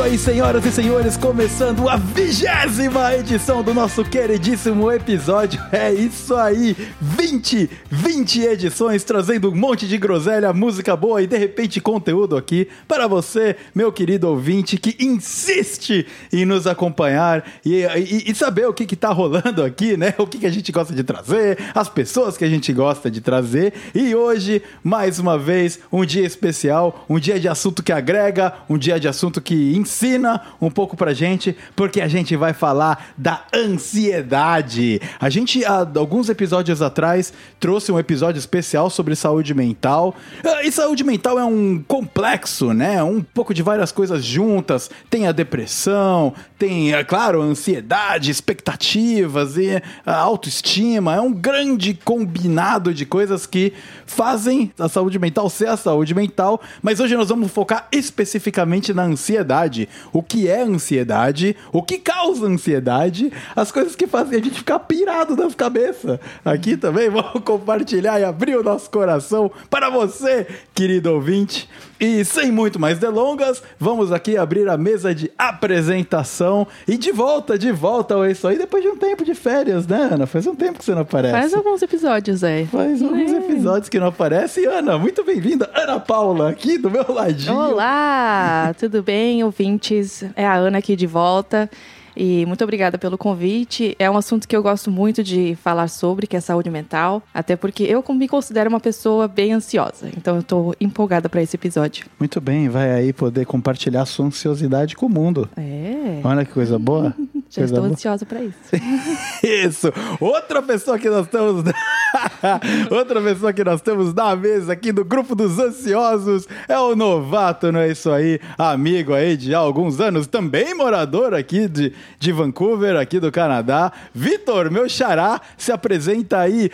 isso aí, senhoras e senhores, começando a vigésima edição do nosso queridíssimo episódio. É isso aí, 20, 20 edições trazendo um monte de groselha, música boa e de repente conteúdo aqui para você, meu querido ouvinte, que insiste em nos acompanhar e, e, e saber o que, que tá rolando aqui, né? O que, que a gente gosta de trazer, as pessoas que a gente gosta de trazer. E hoje, mais uma vez, um dia especial, um dia de assunto que agrega, um dia de assunto que ensina um pouco pra gente, porque a gente vai falar da ansiedade. A gente, há alguns episódios atrás, trouxe um episódio especial sobre saúde mental. Ah, E saúde mental é um complexo, né? Um pouco de várias coisas juntas. Tem a depressão, tem, é claro, ansiedade, expectativas e autoestima. É um grande combinado de coisas que fazem a saúde mental ser a saúde mental. Mas hoje nós vamos focar especificamente na ansiedade. O que é ansiedade? O que causa ansiedade? As coisas que fazem a gente ficar pirado das cabeças. Aqui também vamos compartilhar e abrir o nosso coração para você, querido ouvinte. E sem muito mais delongas, vamos aqui abrir a mesa de apresentação e de volta, de volta ao isso aí depois de um tempo de férias, né, Ana? Faz um tempo que você não aparece. Faz alguns episódios, é. Faz alguns episódios que não aparece. E Ana, muito bem-vinda. Ana Paula, aqui do meu ladinho. Olá, tudo bem, ouvintes? É a Ana aqui de volta. E muito obrigada pelo convite. É um assunto que eu gosto muito de falar sobre, que é saúde mental. Até porque eu me considero uma pessoa bem ansiosa. Então eu tô empolgada para esse episódio. Muito bem, vai aí poder compartilhar sua ansiosidade com o mundo. É. Olha que coisa boa. Já Coisa estou boa. ansiosa para isso. Isso! Outra pessoa que nós temos. Outra pessoa que nós temos na mesa aqui do grupo dos ansiosos é o novato, não é isso aí? Amigo aí de alguns anos, também morador aqui de, de Vancouver, aqui do Canadá. Vitor, meu xará, se apresenta aí,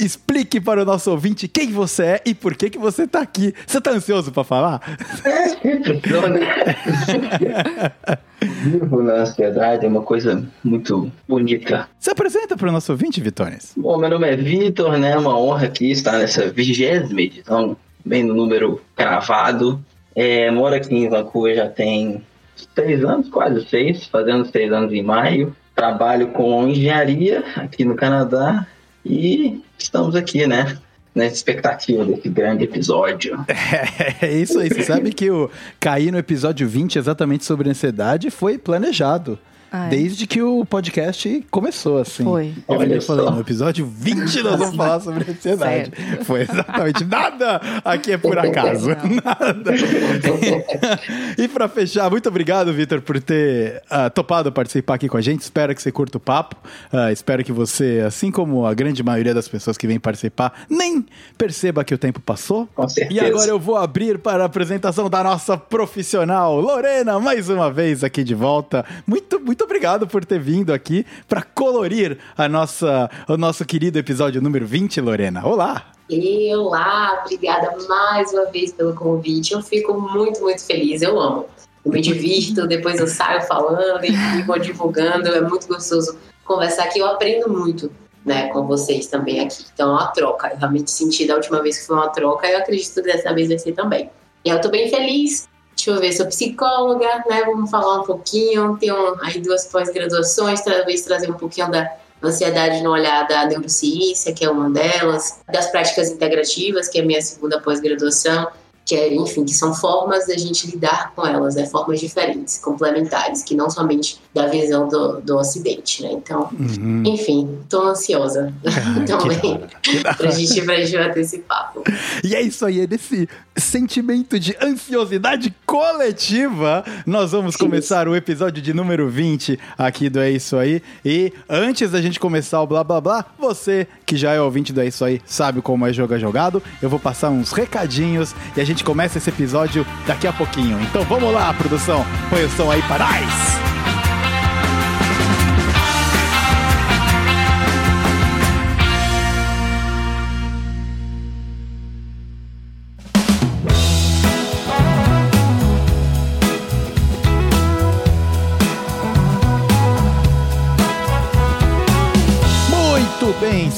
explique para o nosso ouvinte quem você é e por que, que você tá aqui. Você tá ansioso para falar? Vivo na ansiedade é uma coisa muito bonita. Se apresenta para o nosso ouvinte, Vitones. Bom, meu nome é Vitor, né? É uma honra aqui estar nessa vigésima edição, bem no número cravado. É, moro aqui em Vancouver já tem seis anos, quase seis, fazendo seis anos em maio. Trabalho com engenharia aqui no Canadá e estamos aqui, né? Na expectativa desse grande episódio. É isso aí. Você sabe que o cair no episódio 20 exatamente sobre ansiedade foi planejado. Desde que o podcast começou, assim. Foi. Eu Olha falei, só. no episódio 20 nós vamos falar sobre ansiedade. Foi exatamente. Nada aqui é por acaso. Nada. e pra fechar, muito obrigado, Vitor, por ter ah, topado participar aqui com a gente. Espero que você curta o papo. Ah, espero que você, assim como a grande maioria das pessoas que vem participar, nem perceba que o tempo passou. Com E certeza. agora eu vou abrir para a apresentação da nossa profissional, Lorena, mais uma vez aqui de volta. Muito, muito obrigado por ter vindo aqui para colorir a nossa, o nosso querido episódio número 20, Lorena. Olá! Olá, obrigada mais uma vez pelo convite. Eu fico muito, muito feliz. Eu amo. Eu me divirto, depois eu saio falando e vou divulgando. É muito gostoso conversar aqui. Eu aprendo muito né, com vocês também aqui. Então, é uma troca. Eu realmente senti da última vez que foi uma troca. Eu acredito que dessa vez vai ser também. E eu tô bem feliz. Deixa eu ver, sou psicóloga, né? Vamos falar um pouquinho. Tenho aí duas pós-graduações, talvez trazer um pouquinho da ansiedade no olhar da neurociência, que é uma delas, das práticas integrativas, que é a minha segunda pós-graduação, que é, enfim, que são formas da gente lidar com elas, né? Formas diferentes, complementares, que não somente da visão do, do Ocidente, né? Então, Uhum. enfim, tô ansiosa que também pra gente, pra gente bater esse papo. E é isso aí, é desse sentimento de ansiosidade coletiva, nós vamos começar o episódio de número 20 aqui do É Isso Aí. E antes da gente começar o blá blá blá, você que já é ouvinte do É Isso Aí sabe como é jogar jogado. Eu vou passar uns recadinhos e a gente começa esse episódio daqui a pouquinho. Então vamos lá, produção, põe o som aí para nós!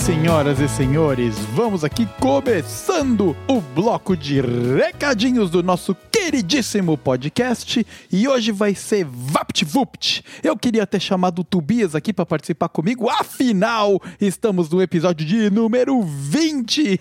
Senhoras e senhores, vamos aqui começando o bloco de recadinhos do nosso queridíssimo podcast e hoje vai ser VaptVupt. Eu queria ter chamado o Tobias aqui para participar comigo, afinal, estamos no episódio de número 20.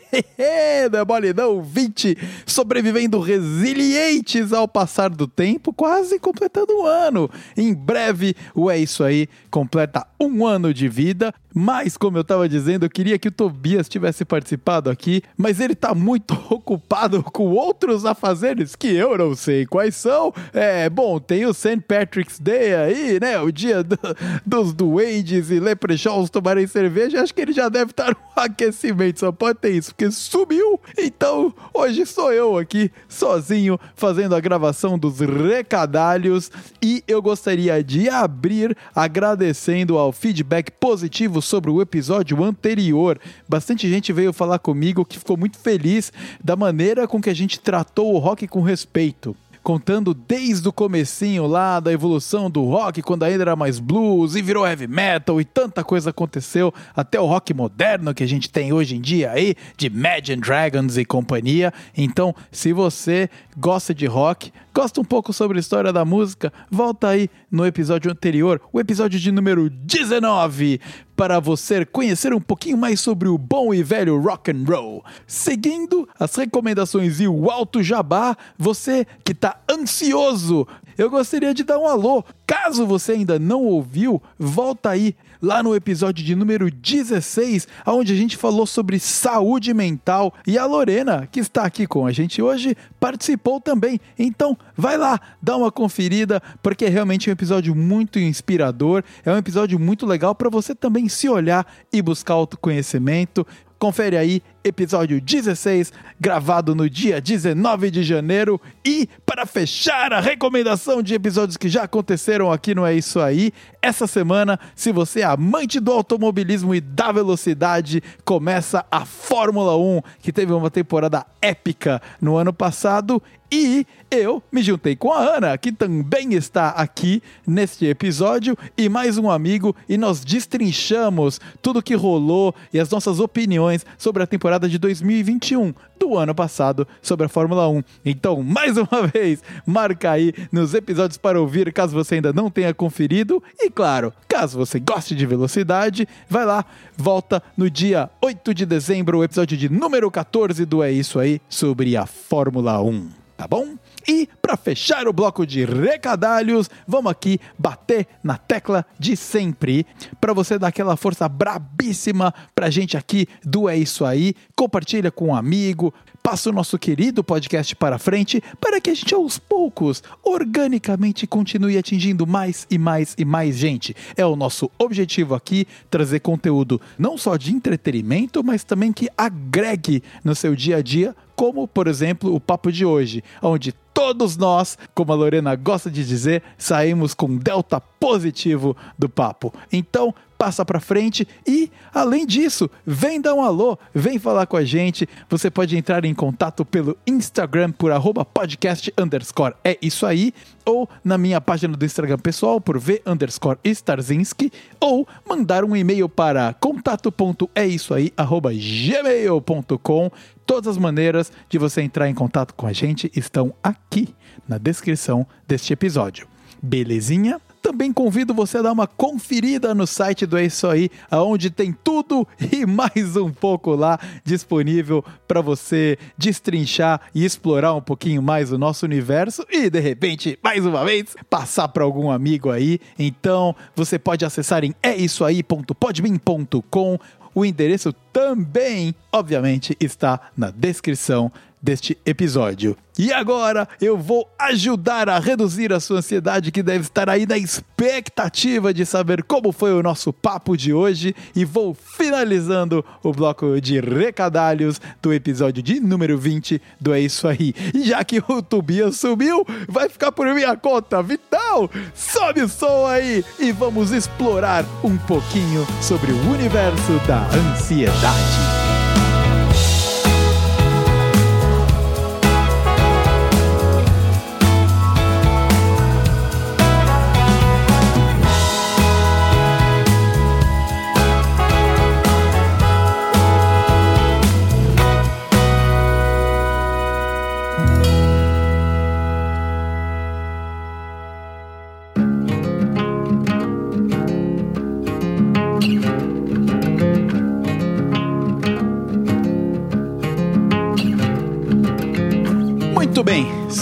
não é mole não, 20. Sobrevivendo resilientes ao passar do tempo, quase completando um ano. Em breve, o É Isso Aí completa um ano de vida. Mas, como eu estava dizendo, eu queria que o Tobias tivesse participado aqui, mas ele está muito ocupado com outros afazeres que eu não sei quais são. É, bom, tem o St. Patrick's Day aí, né? O dia do, dos duendes e leprechauns tomarem cerveja. Acho que ele já deve estar no aquecimento, só pode ter isso, porque sumiu. Então, hoje sou eu aqui, sozinho, fazendo a gravação dos recadalhos. E eu gostaria de abrir agradecendo ao feedback positivo sobre o episódio anterior. Bastante gente veio falar comigo que ficou muito feliz da maneira com que a gente tratou o rock com respeito contando desde o comecinho lá da evolução do rock, quando ainda era mais blues e virou heavy metal e tanta coisa aconteceu, até o rock moderno que a gente tem hoje em dia aí, de Imagine Dragons e companhia. Então, se você gosta de rock, gosta um pouco sobre a história da música, volta aí no episódio anterior, o episódio de número 19, para você conhecer um pouquinho mais sobre o bom e velho rock and roll. Seguindo as recomendações e o alto jabá, você que está ansioso, eu gostaria de dar um alô. Caso você ainda não ouviu, volta aí lá no episódio de número 16, onde a gente falou sobre saúde mental e a Lorena, que está aqui com a gente hoje, participou também. Então, vai lá, dá uma conferida, porque é realmente um episódio muito inspirador, é um episódio muito legal para você também se olhar e buscar autoconhecimento. Confere aí, episódio 16, gravado no dia 19 de janeiro. E para fechar a recomendação de episódios que já aconteceram aqui no É Isso Aí, essa semana, se você é amante do automobilismo e da velocidade, começa a Fórmula 1, que teve uma temporada épica no ano passado. E eu me juntei com a Ana, que também está aqui neste episódio, e mais um amigo, e nós destrinchamos tudo que rolou e as nossas opiniões sobre a temporada de 2021 do ano passado sobre a Fórmula 1. Então, mais uma vez, marca aí nos episódios para ouvir, caso você ainda não tenha conferido. E claro, caso você goste de velocidade, vai lá, volta no dia 8 de dezembro, o episódio de número 14 do É Isso Aí sobre a Fórmula 1. Tá bom? E para fechar o bloco de recadalhos, vamos aqui bater na tecla de sempre para você dar aquela força brabíssima pra gente aqui do É Isso Aí. Compartilha com um amigo, passa o nosso querido podcast para frente para que a gente aos poucos, organicamente continue atingindo mais e mais e mais gente. É o nosso objetivo aqui trazer conteúdo não só de entretenimento, mas também que agregue no seu dia a dia como, por exemplo, o papo de hoje, onde todos nós, como a Lorena gosta de dizer, saímos com delta positivo do papo. Então, passa para frente e, além disso, vem dar um alô, vem falar com a gente. Você pode entrar em contato pelo Instagram por arroba podcast underscore. É isso aí. Ou na minha página do Instagram pessoal por v underscore Starzinski. Ou mandar um e-mail para contato.eisoaí arroba gmail.com. Todas as maneiras de você entrar em contato com a gente estão aqui na descrição deste episódio. Belezinha? Também convido você a dar uma conferida no site do É Isso Aí, onde tem tudo e mais um pouco lá disponível para você destrinchar e explorar um pouquinho mais o nosso universo e, de repente, mais uma vez, passar para algum amigo aí. Então, você pode acessar em eisoaí.podbean.com. O endereço também, obviamente, está na descrição deste episódio. E agora eu vou ajudar a reduzir a sua ansiedade que deve estar aí na expectativa de saber como foi o nosso papo de hoje e vou finalizando o bloco de recadalhos do episódio de número 20 do É Isso Aí. E já que o Tobias subiu, vai ficar por minha conta, Vital! Sobe o som aí e vamos explorar um pouquinho sobre o universo da ansiedade.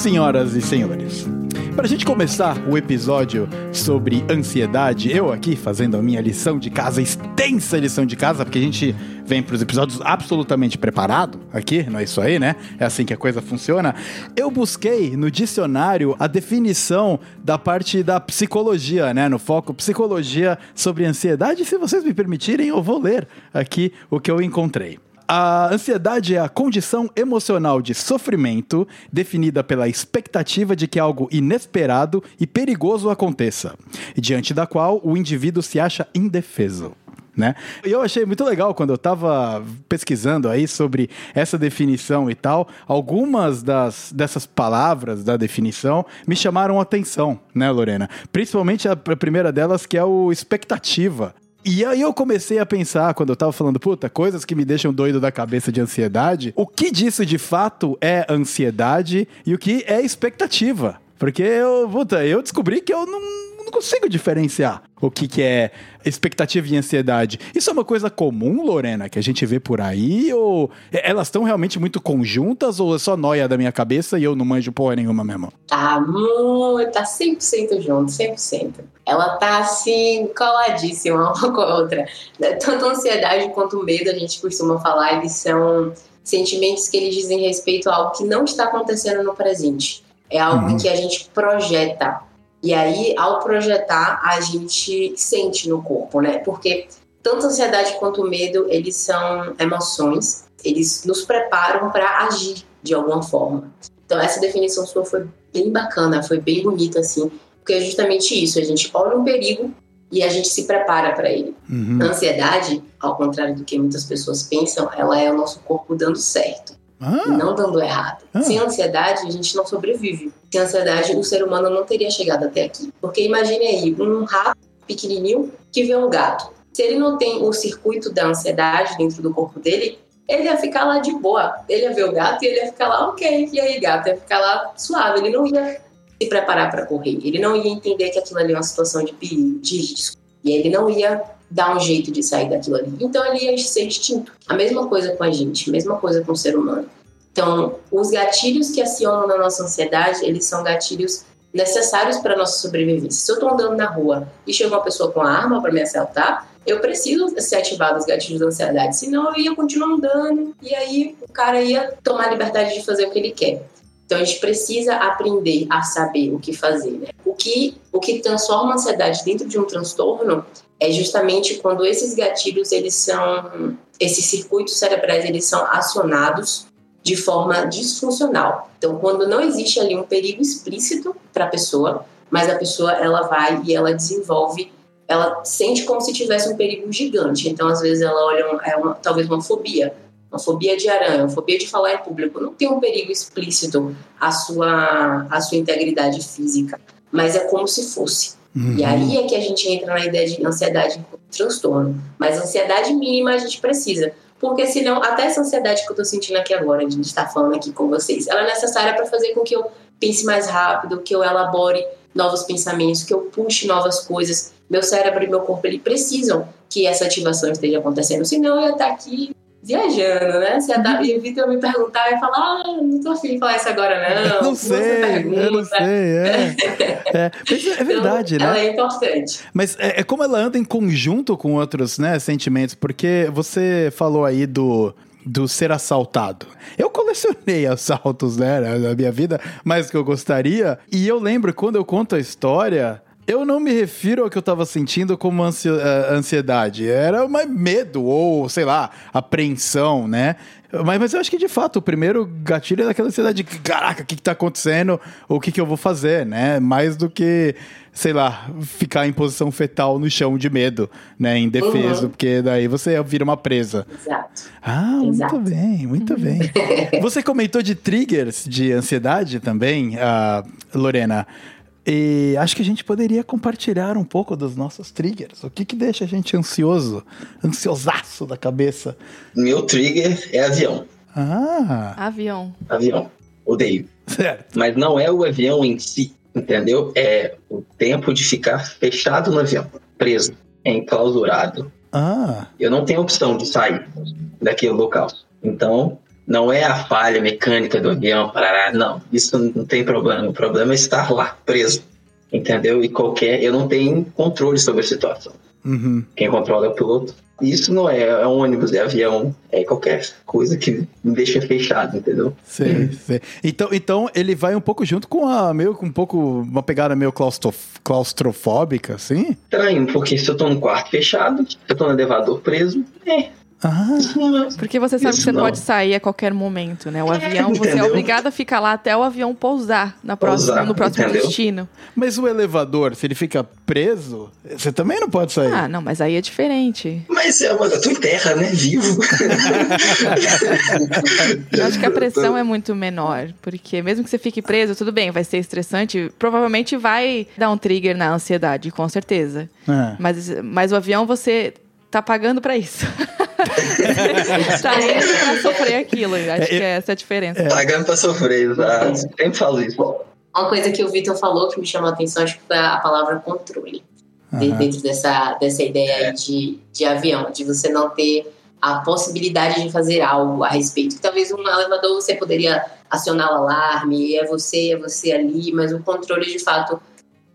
Senhoras e senhores. Para a gente começar o episódio sobre ansiedade, eu aqui fazendo a minha lição de casa, extensa lição de casa, porque a gente vem para os episódios absolutamente preparado aqui, não é isso aí, né? É assim que a coisa funciona. Eu busquei no dicionário a definição da parte da psicologia, né? No foco psicologia sobre ansiedade. Se vocês me permitirem, eu vou ler aqui o que eu encontrei. A ansiedade é a condição emocional de sofrimento definida pela expectativa de que algo inesperado e perigoso aconteça, diante da qual o indivíduo se acha indefeso. Né? E eu achei muito legal quando eu estava pesquisando aí sobre essa definição e tal. Algumas das, dessas palavras da definição me chamaram atenção, né, Lorena? Principalmente a primeira delas, que é o expectativa. E aí eu comecei a pensar, quando eu tava falando, puta, coisas que me deixam doido da cabeça de ansiedade, o que disso de fato é ansiedade e o que é expectativa. Porque eu, puta, eu descobri que eu não, não consigo diferenciar o que, que é expectativa e ansiedade. Isso é uma coisa comum, Lorena, que a gente vê por aí? Ou elas estão realmente muito conjuntas? Ou é só noia da minha cabeça e eu não manjo porra nenhuma mesmo? Tá muito, tá 100% junto, 100%. Ela tá assim, coladíssima uma com a outra. Tanto ansiedade quanto medo, a gente costuma falar, eles são sentimentos que eles dizem respeito a algo que não está acontecendo no presente. É algo uhum. que a gente projeta e aí, ao projetar, a gente sente no corpo, né? Porque tanto a ansiedade quanto o medo, eles são emoções, eles nos preparam para agir de alguma forma. Então, essa definição sua foi bem bacana, foi bem bonita, assim, porque é justamente isso: a gente olha um perigo e a gente se prepara para ele. Uhum. A ansiedade, ao contrário do que muitas pessoas pensam, ela é o nosso corpo dando certo ah. não dando errado. Ah. Sem ansiedade, a gente não sobrevive. Sem ansiedade, o ser humano não teria chegado até aqui. Porque imagine aí, um rato pequenininho que vê um gato. Se ele não tem o circuito da ansiedade dentro do corpo dele, ele ia ficar lá de boa. Ele ia ver o gato e ele ia ficar lá, ok, e aí, gato? Ia ficar lá suave. Ele não ia se preparar para correr. Ele não ia entender que aquilo ali é uma situação de perigo, de risco. E ele não ia dar um jeito de sair daquilo ali. Então ele ia ser extinto. A mesma coisa com a gente, mesma coisa com o ser humano. Então, os gatilhos que acionam na nossa ansiedade, eles são gatilhos necessários para a nossa sobrevivência. Se eu estou andando na rua e chega uma pessoa com uma arma para me assaltar, eu preciso ser ativado os gatilhos da ansiedade, senão eu ia continuar andando e aí o cara ia tomar a liberdade de fazer o que ele quer. Então a gente precisa aprender a saber o que fazer. Né? O que o que transforma a ansiedade dentro de um transtorno é justamente quando esses gatilhos eles são esses circuitos cerebrais eles são acionados de forma disfuncional. Então, quando não existe ali um perigo explícito para a pessoa, mas a pessoa ela vai e ela desenvolve, ela sente como se tivesse um perigo gigante. Então, às vezes ela olha é uma, talvez uma fobia, uma fobia de aranha, uma fobia de falar em público. Não tem um perigo explícito à sua à sua integridade física, mas é como se fosse. Uhum. E aí é que a gente entra na ideia de ansiedade transtorno. Mas ansiedade mínima a gente precisa. Porque senão, até essa ansiedade que eu tô sentindo aqui agora, de estar falando aqui com vocês, ela é necessária para fazer com que eu pense mais rápido, que eu elabore novos pensamentos, que eu puxe novas coisas. Meu cérebro e meu corpo, ele precisam que essa ativação esteja acontecendo. Senão eu ia estar aqui viajando, né? Se a Davi Vitor me perguntar e falar, ah, não tô afim de falar isso agora, não. não sei, não sei, é. é. Mas é verdade, então, né? Ela é importante. Mas é, é, como ela anda em conjunto com outros né, sentimentos, porque você falou aí do do ser assaltado. Eu colecionei assaltos, né, na minha vida, mais do que eu gostaria. E eu lembro quando eu conto a história, eu não me refiro ao que eu tava sentindo como eh, ansiedade. Era mais medo ou, sei lá, apreensão, né? Mas, mas eu acho que de fato o primeiro gatilho é daquela ansiedade de caraca, o que, que tá acontecendo? O que, que eu vou fazer, né? Mais do que, sei lá, ficar em posição fetal no chão de medo, né? Indefeso, uhum. porque daí você vira uma presa. Exato. Ah, Exato. muito bem, muito bem. você comentou de triggers de ansiedade também, uh, Lorena. E acho que a gente poderia compartilhar um pouco dos nossos triggers. O que, que deixa a gente ansioso, ansiosaço da cabeça? Meu trigger é avião. Ah. Avião. Avião. Odeio. Certo. Mas não é o avião em si, entendeu? É o tempo de ficar fechado no avião, preso, enclausurado. Ah. Eu não tenho opção de sair daquele local. Então, Não é a falha mecânica do avião, parará, não. Isso não tem problema. O problema é estar lá, preso. Entendeu? E qualquer. Eu não tenho controle sobre a situação. Uhum. Quem controla é o piloto. Isso não é, é ônibus, é avião, é qualquer coisa que me deixa fechado, entendeu? Sei, sei. Então, então ele vai um pouco junto com a meio com um pouco uma pegada meio claustrof- claustrofóbica, assim? Estranho, porque se eu tô num quarto fechado, se eu tô no elevador preso, é. Ah, é. Porque você sabe que você não. pode sair a qualquer momento, né? O avião, você é obrigado a ficar lá até o avião pousar na próxima, Pousar, no próximo entendeu? destino. mas o elevador, se ele fica preso, você também não pode sair. Ah, não, mas aí é diferente. Mas é uma, eu tô em terra, né? Vivo. Eu acho que a pressão é muito menor, porque mesmo que você fique preso, tudo bem, vai ser estressante, provavelmente vai dar um trigger na ansiedade, com certeza. É. Mas, mas o avião você tá pagando pra isso. tá indo pra sofrer aquilo. Acho que é essa a diferença. Pagando pra sofrer, exato. Sempre falo isso. Uma coisa que o Vitor falou que me chamou a atenção, acho que foi a palavra controle. Aham. Dentro dessa, dessa ideia aí de, de avião, de você não ter a possibilidade de fazer algo a respeito. Talvez um elevador você poderia acionar o alarme, é você, é você ali, mas o controle de fato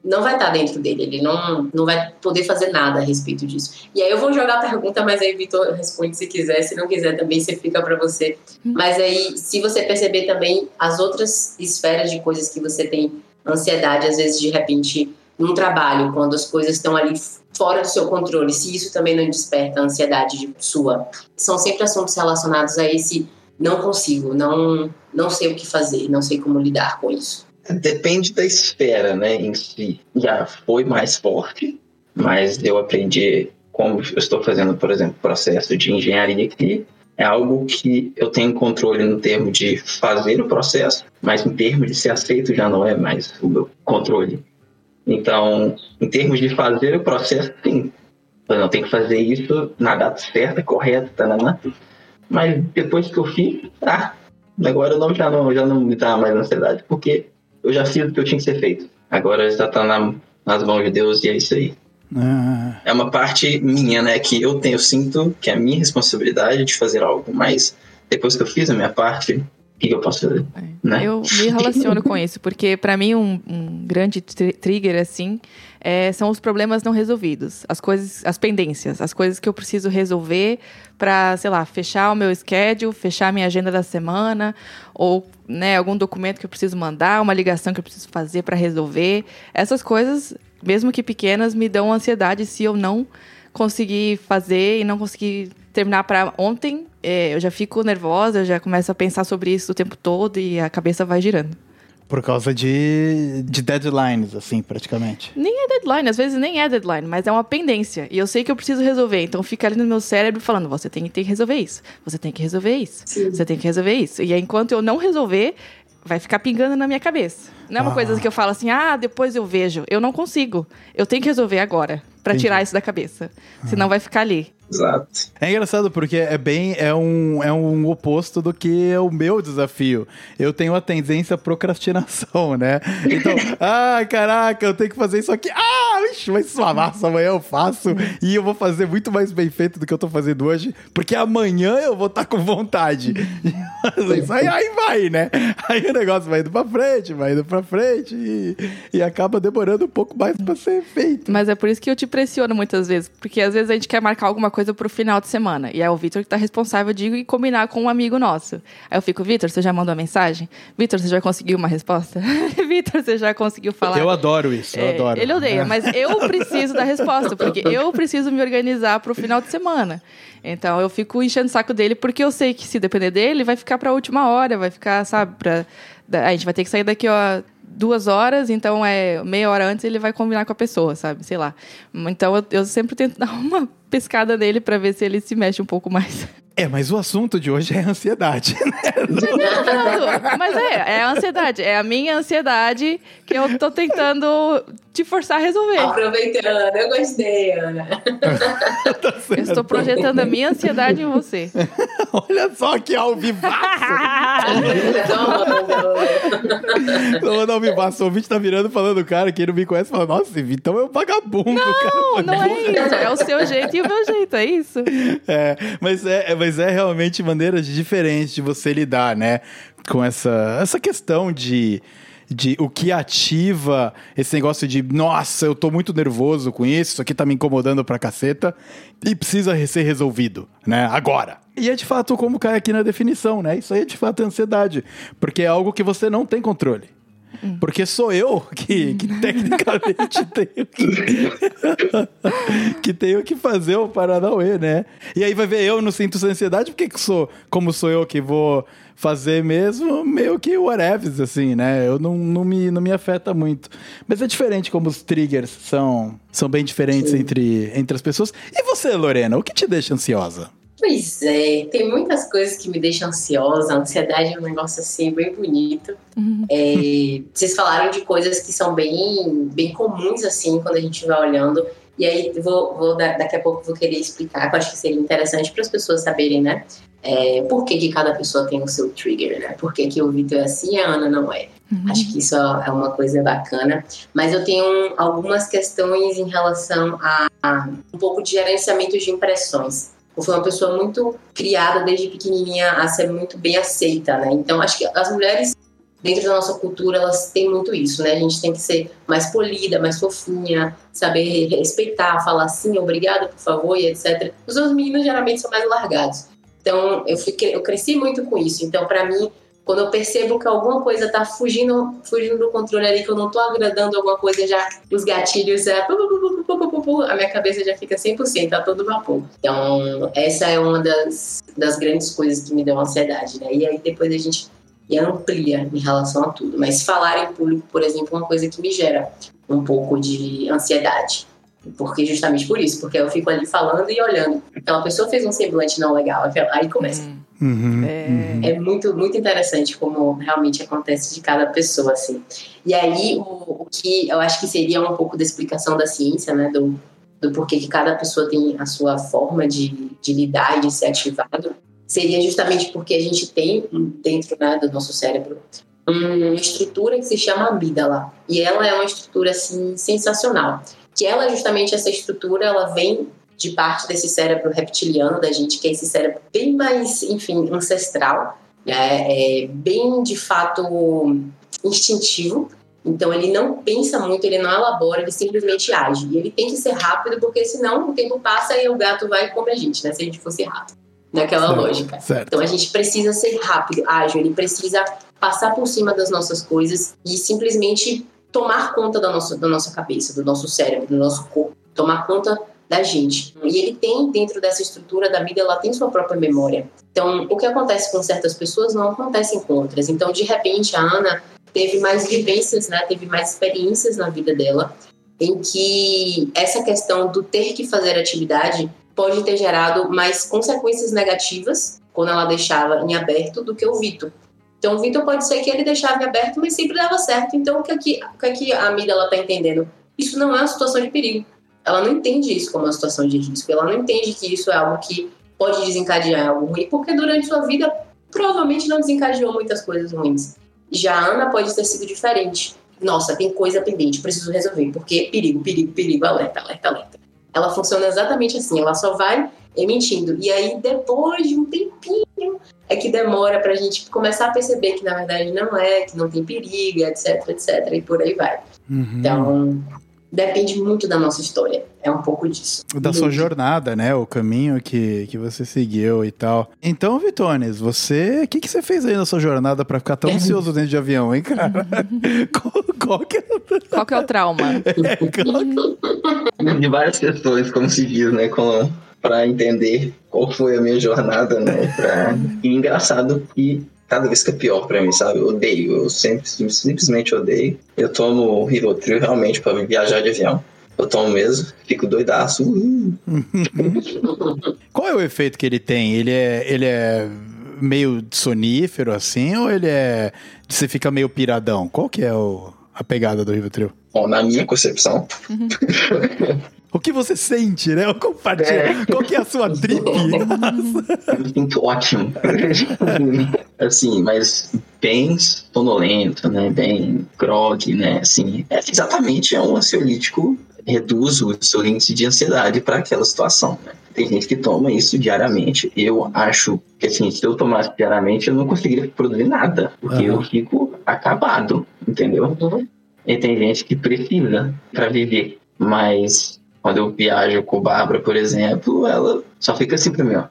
não vai estar dentro dele, ele não, não vai poder fazer nada a respeito disso. E aí eu vou jogar a pergunta, mas aí Vitor responde se quiser, se não quiser também você fica para você. Mas aí, se você perceber também as outras esferas de coisas que você tem ansiedade, às vezes de repente num trabalho, quando as coisas estão ali fora do seu controle, se isso também não desperta a ansiedade de- sua, são sempre assuntos relacionados a esse não consigo, não não sei o que fazer, não sei como lidar com isso. Depende da esfera, né, em si. Já foi mais forte, mas eu aprendi como eu estou fazendo, por exemplo, processo de engenharia aqui. É algo que eu tenho controle no termo de fazer o processo, mas em termos de ser aceito já não é mais o meu controle. Então, em termos de fazer o processo, sim. Eu não tenho que fazer isso na data certa, correta, tá, mas depois que eu fiz, ah, agora não, já, não, já não me dá mais ansiedade, porque eu já fiz o que eu tinha que ser feito. Agora já tá na, nas mãos de Deus e é isso aí. Ah, É uma parte minha, né, que eu tenho, eu sinto que é a minha responsabilidade de fazer algo, mas depois que eu fiz a minha parte, o que, eu posso fazer? Né? Eu me relaciono com isso, porque pra mim um, um grande tri- trigger assim é, são os problemas não resolvidos, as coisas, as pendências, as coisas que eu preciso resolver pra, sei lá, fechar o meu schedule, fechar a minha agenda da semana, ou né, algum documento que eu preciso mandar, uma ligação que eu preciso fazer pra resolver. Essas coisas, mesmo que pequenas, me dão ansiedade se eu não conseguir fazer e não conseguir terminar para ontem, é, eu já fico nervosa, eu já começo a pensar sobre isso o tempo todo e a cabeça vai girando. Por causa de, de deadlines, assim, praticamente. Nem é deadline, às vezes nem é deadline, mas é uma pendência. E eu sei que eu preciso resolver, então fica ali no meu cérebro falando: você tem que resolver isso, você tem que resolver isso, Sim. você tem que resolver isso. E aí, enquanto eu não resolver, vai ficar pingando na minha cabeça. Não é uma Ah. coisa que eu falo assim, ah, depois eu vejo. Eu não consigo. Eu tenho que resolver agora, pra Entendi. tirar isso da cabeça. Senão vai ficar ali. Exato. É engraçado porque é bem é um, é um oposto do que é o meu desafio. Eu tenho a tendência à procrastinação, né? Então, ah, caraca, eu tenho que fazer isso aqui. Ah, ixi, mas uma massa, amanhã eu faço e eu vou fazer muito mais bem feito do que eu tô fazendo hoje, porque amanhã eu vou estar com vontade. Aí, aí vai, né? Aí o negócio vai indo pra frente, vai indo pra frente e, e acaba demorando um pouco mais pra ser feito. Mas é por isso que eu te pressiono muitas vezes. Porque às vezes a gente quer marcar alguma coisa pro final de semana. E é o Vitor que tá responsável de ir combinar com um amigo nosso. Aí eu fico, Vitor, você já mandou a mensagem? Vitor, você já conseguiu uma resposta? Vitor, você já conseguiu falar? Eu adoro isso, eu É, adoro. Ele odeia, mas eu preciso da resposta, porque eu preciso me organizar pro final de semana. Então eu fico enchendo o saco dele, porque eu sei que se depender dele, vai ficar pra última hora, vai ficar, sabe, pra. A gente vai ter que sair daqui, ó. Duas horas, então é meia hora antes ele vai combinar com a pessoa, sabe? Sei lá. Então eu, eu sempre tento dar uma pescada nele pra ver se ele se mexe um pouco mais. É, mas o assunto de hoje é ansiedade. Não, mas é, é a ansiedade. É a minha ansiedade que eu tô tentando te forçar a resolver. Aproveitando, eu gostei, Ana. Eu estou projetando a minha ansiedade em você. Olha só que ao vivaço. Não vou dar um vivaço. O ouvinte tá virando falando, cara, quem não me conhece fala, nossa, Vitão é um vagabundo, Não, cara. não é isso. É o seu jeito e o meu jeito, é isso. É, mas é, mas é realmente maneiras diferentes de você lidar, né? Com essa, essa questão de, de o que ativa esse negócio de, nossa, eu tô muito nervoso com isso, isso aqui tá me incomodando pra caceta e precisa ser resolvido, né? Agora. E é de fato como cai aqui na definição, né? Isso aí é de fato ansiedade, porque é algo que você não tem controle. Porque sou eu que, que tecnicamente tenho que, que tenho que fazer o Paranauê, né? E aí vai ver, eu não sinto ansiedade, porque que sou, como sou eu que vou fazer mesmo, meio que whatever, assim, né? Eu não, não, me, não me afeta muito. Mas é diferente como os triggers são, são bem diferentes entre, entre as pessoas. E você, Lorena, o que te deixa ansiosa? Pois é, tem muitas coisas que me deixam ansiosa. A ansiedade é um negócio assim bem bonito. Uhum. É, vocês falaram de coisas que são bem, bem comuns assim quando a gente vai olhando. E aí vou, vou daqui a pouco vou querer explicar, que eu acho que seria interessante para as pessoas saberem, né? É, por que, que cada pessoa tem o seu trigger, né? Por que, que o Vitor é assim e a Ana não é? Uhum. Acho que isso é uma coisa bacana. Mas eu tenho algumas questões em relação a, a um pouco de gerenciamento de impressões eu fui uma pessoa muito criada desde pequenininha a ser muito bem aceita, né? Então acho que as mulheres dentro da nossa cultura elas têm muito isso, né? A gente tem que ser mais polida, mais fofinha, saber respeitar, falar sim, obrigada, por favor e etc. Os outros meninos geralmente são mais largados. Então eu fiquei, eu cresci muito com isso. Então para mim quando eu percebo que alguma coisa tá fugindo, fugindo do controle ali, que eu não tô agradando alguma coisa, já os gatilhos, é, a minha cabeça já fica 100%, tá todo vapor. Então, essa é uma das, das grandes coisas que me deu ansiedade, né? E aí depois a gente amplia em relação a tudo. Mas falar em público, por exemplo, é uma coisa que me gera um pouco de ansiedade. Porque justamente por isso, porque eu fico ali falando e olhando. Aquela pessoa fez um semblante não legal, aí começa. Hum. Uhum, É. uhum. É muito, muito interessante como realmente acontece de cada pessoa, assim. E aí, o, o que eu acho que seria um pouco da explicação da ciência, né, do, do porquê que cada pessoa tem a sua forma de, de lidar e de ser ativado, seria justamente porque a gente tem dentro né, do nosso cérebro uma estrutura que se chama amígdala. E ela é uma estrutura, assim, sensacional. Que ela, justamente, essa estrutura, ela vem de parte desse cérebro reptiliano da gente, que é esse cérebro bem mais, enfim, ancestral, né? é bem de fato instintivo. Então ele não pensa muito, ele não elabora, ele simplesmente age. E ele tem que ser rápido, porque senão o tempo passa e o gato vai comer a gente, né? Se a gente fosse rápido. Naquela Certo, lógica. certo. Então a gente precisa ser rápido, ágil, ele precisa passar por cima das nossas coisas e simplesmente tomar conta da nossa, da nossa cabeça, do nosso cérebro, do nosso corpo, tomar conta da gente. E ele tem, dentro dessa estrutura da vida, ela tem sua própria memória. Então, o que acontece com certas pessoas não acontece com outras. Então, de repente, a Ana teve mais vivências, né? Teve mais experiências na vida dela em que essa questão do ter que fazer atividade pode ter gerado mais consequências negativas quando ela deixava em aberto do que o Vitor. Então, o Vitor pode ser que ele deixava em aberto, mas sempre dava certo. Então, o que, é que, o que, é a ela está entendendo? Isso não é uma situação de perigo. Ela não entende isso como uma situação de risco. Ela não entende que isso é algo que pode desencadear algo ruim, porque durante sua vida provavelmente não desencadeou muitas coisas ruins. Já a Ana pode ter sido diferente. Nossa, tem coisa pendente, preciso resolver, porque perigo, perigo, perigo, alerta, alerta, alerta. Ela funciona exatamente assim, ela só vai emitindo. E aí, depois de um tempinho, é que demora pra gente começar a perceber que na verdade não é, que não tem perigo, etc, etc, e por aí vai. Uhum. Então, depende muito da nossa história. É um pouco disso. da sua Muito. jornada, né? O caminho que, que você seguiu e tal. Então, Vitones, você. O que, que você fez aí na sua jornada pra ficar tão ansioso dentro de avião, hein, cara? qual, qual que é. Qual que é o trauma? de várias questões, como se diz, né? Com, pra entender qual foi a minha jornada, né? Pra... E engraçado e cada vez que é pior pra mim, sabe? Eu odeio, eu sempre, simplesmente odeio. Eu tomo Rivotril realmente pra viajar de avião. Eu tomo mesmo, fico doidaço. Qual é o efeito que ele tem? Ele é, ele é meio sonífero assim ou ele é. Você fica meio piradão? Qual que é o, a pegada do Rivotril? Bom, na minha concepção, O que você sente, né? Eu compartilho. É. Qual que é a sua trip? eu sinto ótimo. assim, mas bem sonolento, né? Bem grog, né? Assim, é, exatamente é um ansiolítico reduz o seu índice de ansiedade para aquela situação. Né? Tem gente que toma isso diariamente. Eu acho que assim, se eu tomasse diariamente, eu não conseguiria produzir nada, porque Aham. eu fico acabado, entendeu? E tem gente que precisa para viver, mas quando eu viajo com Bárbara, por exemplo, ela só fica assim pra mim, ó.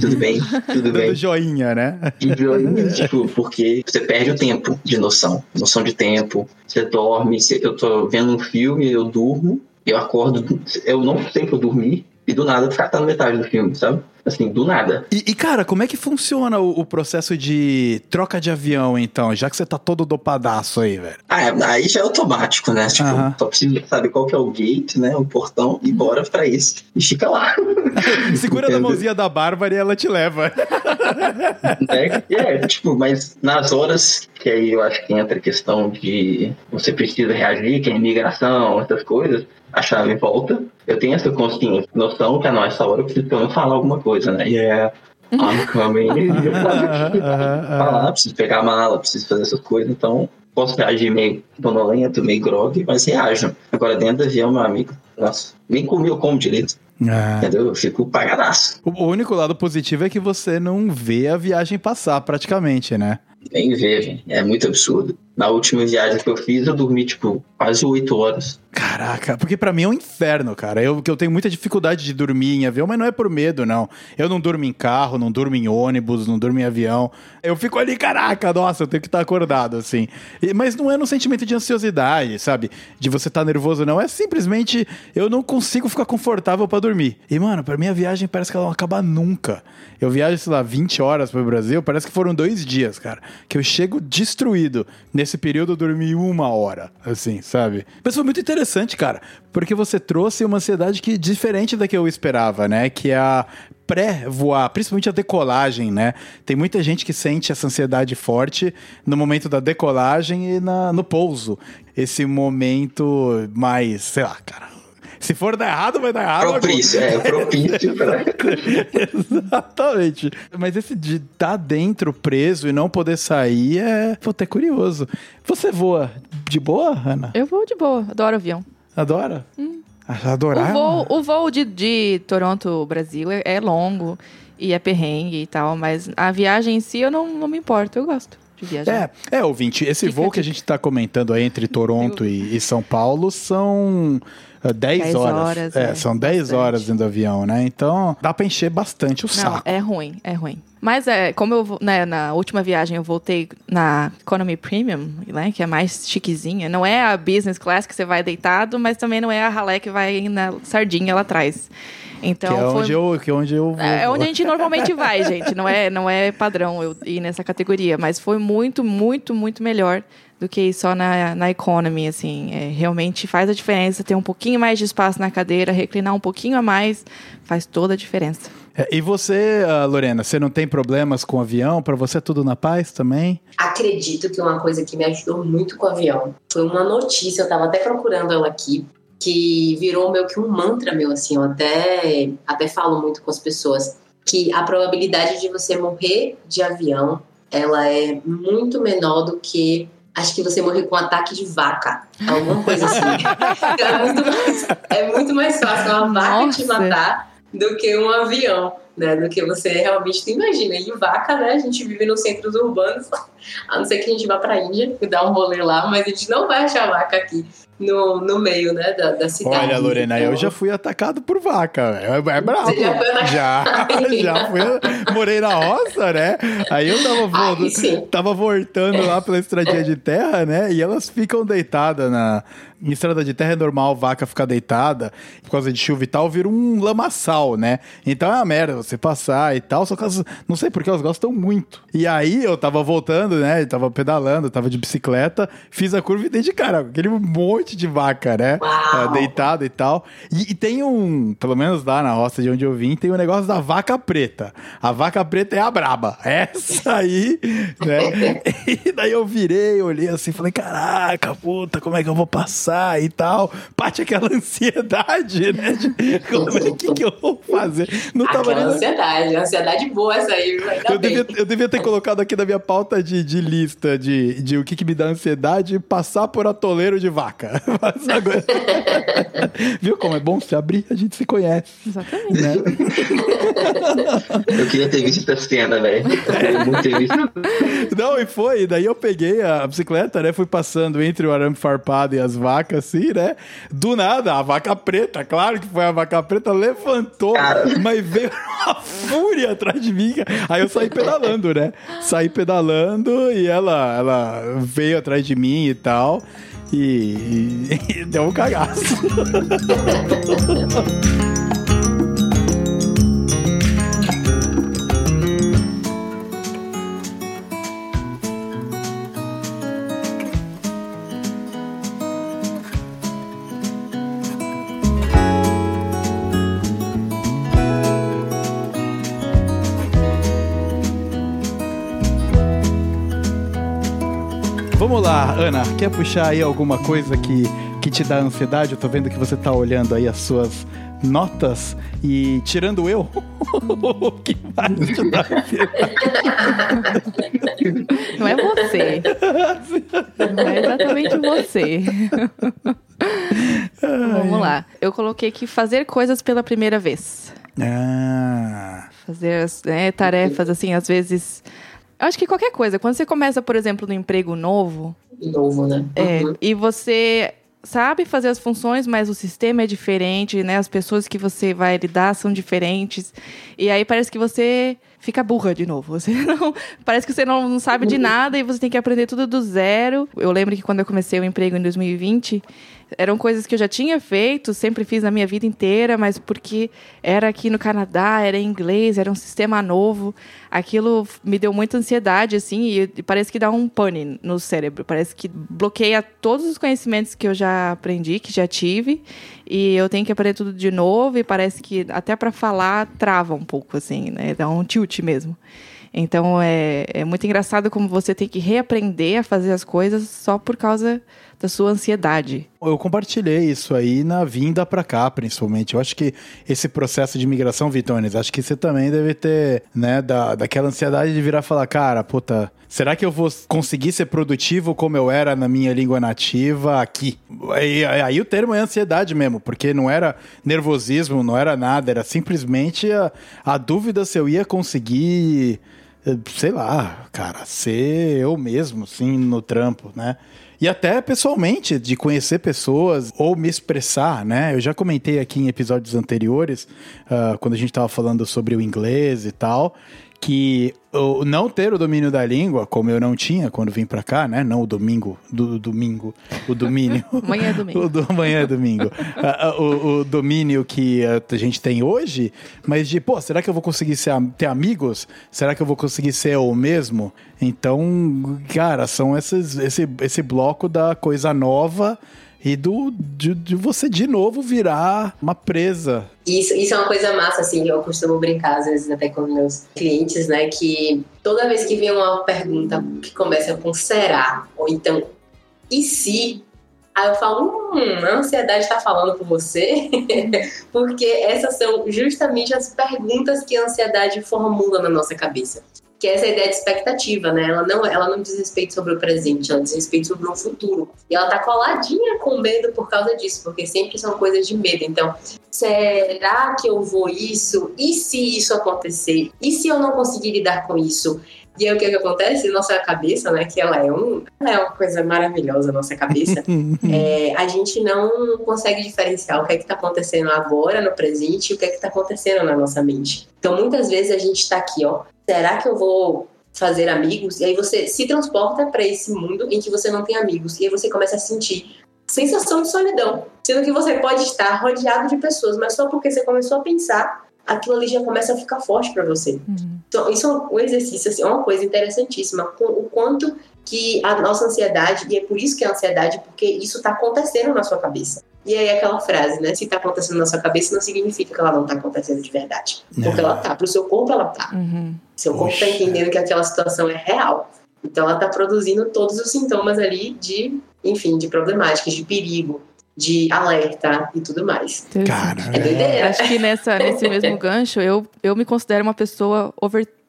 Tudo bem, tudo bem. Dando joinha, né? E violino, tipo, porque você perde o tempo de noção, noção de tempo. Você dorme, você- eu tô vendo um filme, eu durmo, eu acordo, eu não sei que eu dormi, e do nada ficar tá na metade do filme, sabe? Assim, do nada. E, e, cara, como é que funciona o, o processo de troca de avião, então? Já que você tá todo dopadaço aí, velho. Ah, é, aí já é automático, né? Tipo, Aham. só precisa saber qual que é o gate, né? O portão, e bora pra isso. E fica lá. Segura na mãozinha da Bárbara e ela te leva. né? É, tipo, mas nas horas que aí eu acho que entra a questão de você precisa reagir, que é imigração, essas coisas, a chave volta. Eu tenho essa consciência, noção que a nessa hora eu preciso pelo menos falar alguma coisa, né? E é. I'm coming. falar, preciso pegar a mala, preciso fazer essas coisas, então posso reagir meio sonolento, meio grog, mas reajo. Agora dentro do avião, meu amigo, nossa, nem comi eu como direito, Ah. entendeu? Eu fico pagadaço. O único lado positivo é que você não vê a viagem passar, praticamente, né? Nem vejo, é muito absurdo. Na última viagem que eu fiz, eu dormi, tipo, quase oito horas. Caraca, porque pra mim é um inferno, cara. Eu, que eu tenho muita dificuldade de dormir em avião, mas não é por medo, não. Eu não durmo em carro, não durmo em ônibus, não durmo em avião. Eu fico ali, caraca, nossa, eu tenho que estar acordado, assim. E- mas não é no sentimento de ansiosidade, sabe? De você estar nervoso, não. É simplesmente eu não consigo ficar confortável pra dormir. E, mano, pra mim a viagem parece que ela não acaba nunca. Eu viajo, sei lá, 20 horas pro Brasil, parece que foram dois dias, cara. Que eu chego destruído. Nesse período eu dormi uma hora, assim, sabe? Mas foi muito interessante, cara, porque você trouxe uma ansiedade que diferente da que eu esperava, né? Que é a pré-voar, principalmente a decolagem, né? Tem muita gente que sente essa ansiedade forte no momento da decolagem e na, no pouso. Esse momento mais, sei lá, cara. Se for dar errado, vai dar errado. Propício, é, propício pra... Exatamente. Mas esse de estar dentro, preso e não poder sair é, pô, até curioso. Você voa de boa, Ana? Eu vou de boa, adoro avião. Adora? Ah, Adorar? O voo, o voo de, de Toronto, Brasil, é, é longo e é perrengue e tal, mas a viagem em si eu não, não me importo, eu gosto de viajar. É, é, ouvinte, esse Fica voo que a gente tá comentando aí entre Toronto e, e São Paulo são 10, 10 horas. horas, é, é, são 10 bastante. horas dentro do avião, né? Então dá pra encher bastante o Não, saco. é ruim, é ruim. Mas é, como eu, né, na última viagem eu voltei na Economy Premium, né, que é mais chiquezinha. Não é a business class que você vai deitado, mas também não é a ralé que vai na sardinha lá atrás. Então que é foi onde eu, que é onde eu vou. É onde a gente normalmente vai, gente. Não é, não é padrão eu ir nessa categoria. Mas foi muito, muito, muito melhor do que só na, na economy, assim. É, realmente faz a diferença ter um pouquinho mais de espaço na cadeira, reclinar um pouquinho a mais, faz toda a diferença. É, e você, ah, Lorena, você não tem problemas com o avião? Pra você é tudo na paz também? Acredito que uma coisa que me ajudou muito com o avião foi uma notícia, eu tava até procurando ela aqui, que virou meio que um mantra meu, assim, eu até, até falo muito com as pessoas, que a probabilidade de você morrer de avião, ela é muito menor do que acho que você morrer com um ataque de vaca, alguma coisa assim. é, muito mais, é muito mais fácil uma vaca te Nossa. matar do que um avião, né? Do que você realmente imagina. E vaca, né? A gente vive nos centros urbanos, a não ser que a gente vá pra Índia e dar um rolê lá, mas a gente não vai achar vaca aqui no, no meio, né, da, da cidade. Olha, Lorena, eu Então, já fui atacado por vaca. É, é brabo. Você já foi atacado? Já, já fui. Morei na roça, né? Aí eu tava, vo- Aí sim. tava voltando lá pela estradinha de terra, né? E elas ficam deitadas na. Em estrada de terra é normal vaca ficar deitada por causa de chuva e tal, vira um lamaçal, né? Então é uma merda. Você passar e tal, só que elas, não sei porque elas gostam muito. E aí eu tava voltando, né? Tava pedalando, tava de bicicleta, fiz a curva e dei de cara, aquele monte de vaca, né? Uau. Uh, deitada e tal. E, e, tem um, pelo menos lá na roça de onde eu vim, tem o um negócio da vaca preta. A vaca preta é a braba. Essa aí, né? e daí eu virei, olhei assim, falei, caraca, puta, como é que eu vou passar e tal. Bate aquela ansiedade, né? De como é que, que eu vou fazer. Não tava nem... ansiedade, ansiedade boa essa aí. Eu devia, eu devia, ter colocado aqui na minha pauta de, de lista de, de o que, que me dá ansiedade passar por atoleiro de vaca. Agora... Viu como é bom se abrir? A gente se conhece. Exatamente. Né? eu queria ter visto essa cena, velho. Visto. Não, e foi. Daí eu peguei a bicicleta, né? Fui passando entre o arame farpado e as vacas, assim, né? Do nada, a vaca preta, claro que foi a vaca preta, levantou, Cara. mas veio fúria atrás de mim. Aí eu saí pedalando, né? Saí pedalando e ela, ela veio atrás de mim e tal. E, e deu um cagaço. Vamos lá, Ana, quer puxar aí alguma coisa que, que te dá ansiedade? Eu tô vendo que você tá olhando aí as suas notas e tirando eu, o que mais te dá ansiedade? Não é você. Não é exatamente você. Vamos lá. Eu coloquei aqui fazer coisas pela primeira vez. Ah. Fazer né, tarefas, assim, às vezes acho que qualquer coisa. Quando você começa, por exemplo, no emprego novo. Novo, né? É. Uhum. E você sabe fazer as funções, mas o sistema é diferente, né? As pessoas que você vai lidar são diferentes. E aí parece que você fica burra de novo. Você não, parece que você não, não sabe de nada e você tem que aprender tudo do zero. Eu lembro que quando eu comecei o emprego em 2020, eram coisas que eu já tinha feito, sempre fiz na minha vida inteira, mas porque era aqui no Canadá, era em inglês, era um sistema novo, aquilo me deu muita ansiedade, assim, e parece que dá um pane no cérebro. Parece que bloqueia todos os conhecimentos que eu já aprendi, que já tive, e eu tenho que aprender tudo de novo, e parece que até para falar trava um pouco, assim, né? Dá um tilt mesmo. Então é, é muito engraçado como você tem que reaprender a fazer as coisas só por causa da sua ansiedade. Eu compartilhei isso aí na vinda para cá, principalmente. Eu acho que esse processo de migração, Vitones, acho que você também deve ter, né, da, daquela ansiedade de virar e falar, cara, puta, será que eu vou conseguir ser produtivo como eu era na minha língua nativa aqui? Aí, aí o termo é ansiedade mesmo, porque não era nervosismo, não era nada, era simplesmente a, a dúvida se eu ia conseguir sei lá, cara, ser eu mesmo, sim, no trampo, né? E até pessoalmente, de conhecer pessoas ou me expressar, né? Eu já comentei aqui em episódios anteriores, uh, quando a gente estava falando sobre o inglês e tal, que o não ter o domínio da língua, como eu não tinha quando vim para cá, né? Não o domingo, do, domingo, o domínio. amanhã é domingo. o do, amanhã é domingo. uh, o, o, domínio que a gente tem hoje, mas de, pô, será que eu vou conseguir ser, ter amigos? Será que eu vou conseguir ser o mesmo? Então, cara, são esses, esse, esse bloco da coisa nova e do, de, de, você de novo virar uma presa. Isso, isso é uma coisa massa, assim, eu costumo brincar às vezes até com meus clientes, né, que toda vez que vem uma pergunta que começa com será, ou então e se, aí eu falo, hum, a ansiedade está falando com você, porque essas são justamente as perguntas que a ansiedade formula na nossa cabeça que é essa ideia de expectativa, né? Ela não, ela não diz respeito sobre o presente, ela diz respeito sobre o futuro. E ela tá coladinha com medo por causa disso, porque sempre são coisas de medo. Então, será que eu vou isso? E se isso acontecer? E se eu não conseguir lidar com isso? E aí o que, que acontece? Nossa cabeça, né? Que ela é, um, ela é uma coisa maravilhosa, nossa cabeça. é, a gente não consegue diferenciar o que é que está acontecendo agora, no presente, e o que é que está acontecendo na nossa mente. Então, muitas vezes a gente está aqui, ó. Será que eu vou fazer amigos? E aí você se transporta para esse mundo em que você não tem amigos. E aí você começa a sentir sensação de solidão. Sendo que você pode estar rodeado de pessoas, mas só porque você começou a pensar aquilo ali já começa a ficar forte para você. Uhum. Então, isso é um exercício, assim, é uma coisa interessantíssima. O quanto que a nossa ansiedade, e é por isso que é ansiedade, porque isso está acontecendo na sua cabeça. E aí aquela frase, né? Se está acontecendo na sua cabeça, não significa que ela não está acontecendo de verdade. Porque ela tá. Pro seu corpo, ela tá. Uhum. Seu corpo está entendendo que aquela situação é real. Então ela está produzindo todos os sintomas ali de, enfim, de problemáticas, de perigo, de alerta e tudo mais. Cara, É doideira. Acho que nessa, nesse mesmo gancho, eu, eu me considero uma pessoa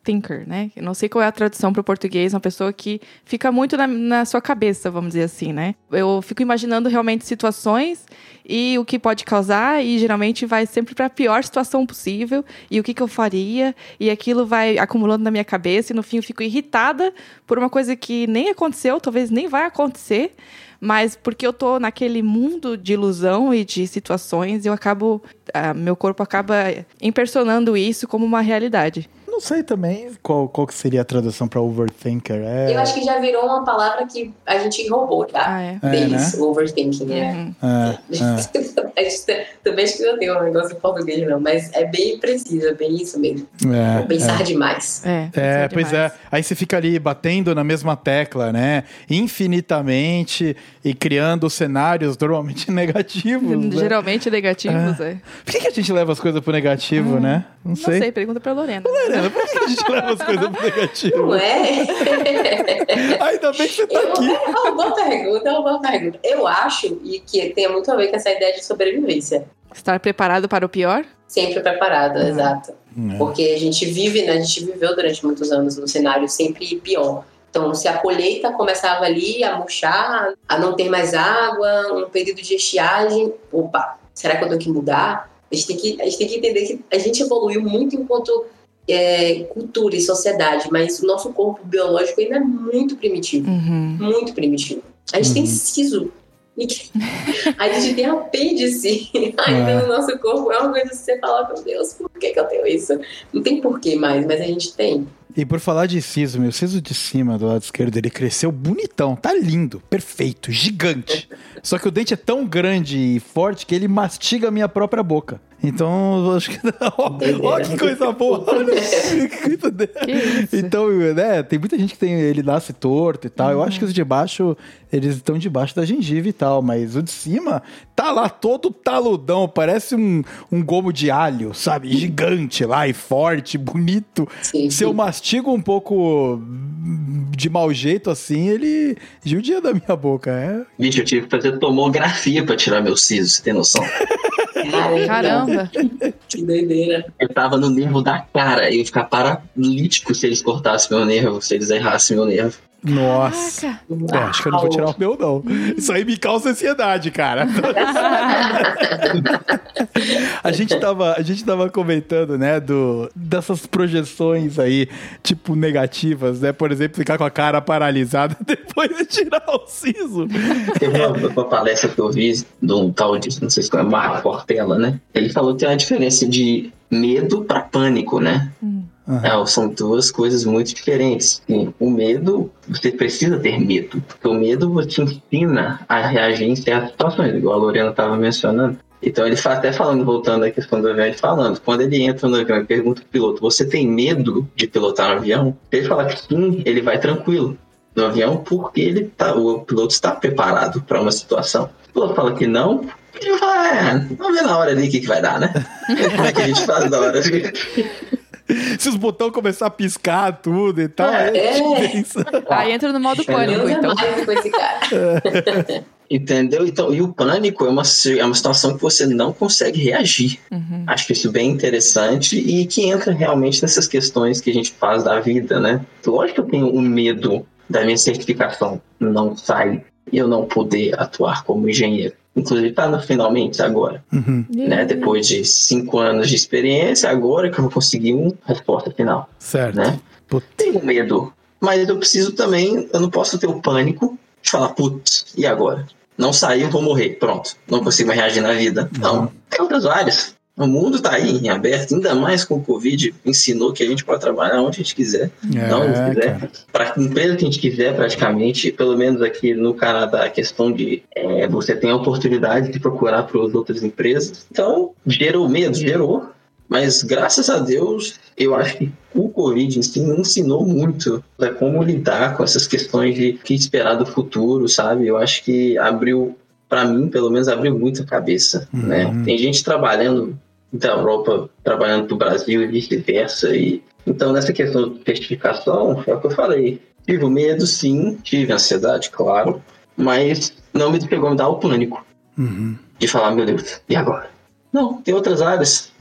overthinker, né? Eu não sei qual é a tradução para o português, uma pessoa que fica muito na, na sua cabeça, vamos dizer assim, né? Eu fico imaginando realmente situações e o que pode causar, e geralmente vai sempre para a pior situação possível, e o que, que eu faria, e aquilo vai acumulando na minha cabeça, e no fim eu fico irritada por uma coisa que nem aconteceu, talvez nem vai acontecer, mas porque eu tô naquele mundo de ilusão e de situações, eu acabo. ah, meu corpo acaba impersonando isso como uma realidade. Não sei também qual, qual que seria a tradução pra overthinker. É, Eu acho que já virou uma palavra que a gente roubou, tá? Ah, é. É, Deles, overthinking, né? Uhum. é, é. Também acho que não tem um negócio em português, não, mas é bem preciso, é bem isso mesmo. É, Pensar demais. É, É, isso pois é. demais. Aí você fica ali batendo na mesma tecla, né? Infinitamente e criando cenários normalmente negativos. né? Geralmente negativos, é. Por que, que a gente leva as coisas pro negativo, né? Não Não sei. sei, pergunta pra Lorena. Lorena, por que, a gente leva as coisas pro negativo? Não é? Ainda bem que você tá Eu, aqui. é uma boa pergunta, é uma boa pergunta. Eu acho, e que tem muito a ver com essa ideia de sobrevivência. Estar preparado para o pior? Sempre preparado, Uhum. exato. É. Porque a gente vive, né? A gente viveu durante muitos anos no cenário sempre pior. Então, se a colheita começava ali a murchar, a não ter mais água, um período de estiagem, opa, será que eu tenho que mudar? A gente tem que, a gente tem que entender que a gente evoluiu muito enquanto é, cultura e sociedade, mas o nosso corpo biológico ainda é muito primitivo Uhum. muito primitivo. A gente tem Uhum. siso. E que- A gente tem apêndice ainda É. no nosso corpo. É uma coisa que você fala, meu Deus, por que, que eu tenho isso? Não tem porquê mais, mas a gente tem. E por falar de siso, meu, o siso de cima do lado esquerdo, ele cresceu bonitão, tá lindo, perfeito, gigante. Só que o dente é tão grande e forte que ele mastiga a minha própria boca. Então, eu acho que. Ó, ó, que coisa boa! Olha, que? Então, né, tem muita gente que tem ele nasce torto e tal. Eu acho que os de baixo, eles estão debaixo da gengiva e tal, mas o de cima tá lá todo taludão, parece um, um gomo de alho, sabe? Gigante lá e forte, bonito. Sim. Se eu mastigo um pouco de mau jeito assim, ele judia da minha boca. É. Bicho, eu tive que fazer tomografia pra tirar meu siso, você tem noção? Caramba, Caramba. que doideira. Eu tava no nervo da cara, eu ia ficar paralítico se eles cortassem meu nervo, se eles errassem meu nervo. Nossa. É, acho que eu não vou tirar o meu, não. Isso aí me causa ansiedade, cara. a, gente tava, a gente tava comentando, né, do, dessas projeções aí, tipo, negativas, né? Por exemplo, ficar com a cara paralisada depois de tirar o siso. Teve uma, uma palestra que eu vi de um tal de, não sei se é Marco Portela, né? Ele falou que tem uma diferença de medo pra pânico, né? É, são duas coisas muito diferentes. E o medo, você precisa ter medo. Porque o medo te ensina a reagir em certas situações, igual a Lorena estava mencionando. Então ele fala, até falando, voltando à questão do avião, ele falando, quando ele entra no avião e pergunta pro piloto, você tem medo de pilotar um avião? Se ele falar que sim, ele vai tranquilo no avião porque ele tá, o piloto está preparado para uma situação. O piloto fala que não, ele fala, é, vamos ver na hora ali o que, que vai dar, né? Como é que a gente faz na hora? Se os botões começar a piscar tudo e tal, É. pensa. Aí entra no modo pânico, é então. com esse cara. Entendeu? Então, e o pânico é uma, é uma situação que você não consegue reagir. Uhum. Acho isso bem interessante e que entra realmente nessas questões que a gente faz da vida, né? Lógico que eu tenho um medo da minha certificação não sair e eu não poder atuar como engenheiro. Inclusive, tá no finalmente agora, Uhum, né? Depois de cinco anos de experiência, agora que eu vou conseguir uma resposta final, certo. né? Tenho medo, mas eu preciso também, eu não posso ter o pânico de falar, putz, e agora? Não saiu, vou morrer, pronto. Não consigo mais reagir na vida. Não, tem outras áreas. O mundo tá aí em aberto, ainda mais com o Covid, ensinou que a gente pode trabalhar onde a gente quiser, É, não onde quiser. Para a empresa que a gente quiser, praticamente, pelo menos aqui no Canadá, a questão de é, você tem a oportunidade de procurar para as outras empresas. Então, gerou medo, gerou. Mas graças a Deus, eu acho que o Covid em si ensinou muito né, como lidar com essas questões de que esperar do futuro, sabe? Eu acho que abriu, para mim, pelo menos, abriu muito a cabeça, Uhum. né? Tem gente trabalhando da Europa, trabalhando pro Brasil e vice-versa. E... Então, nessa questão de certificação, é o que eu falei. Tive o medo, sim, tive ansiedade, claro, mas não me pegou me dar o pânico Uhum. de falar, meu Deus, e agora? Não, tem outras áreas,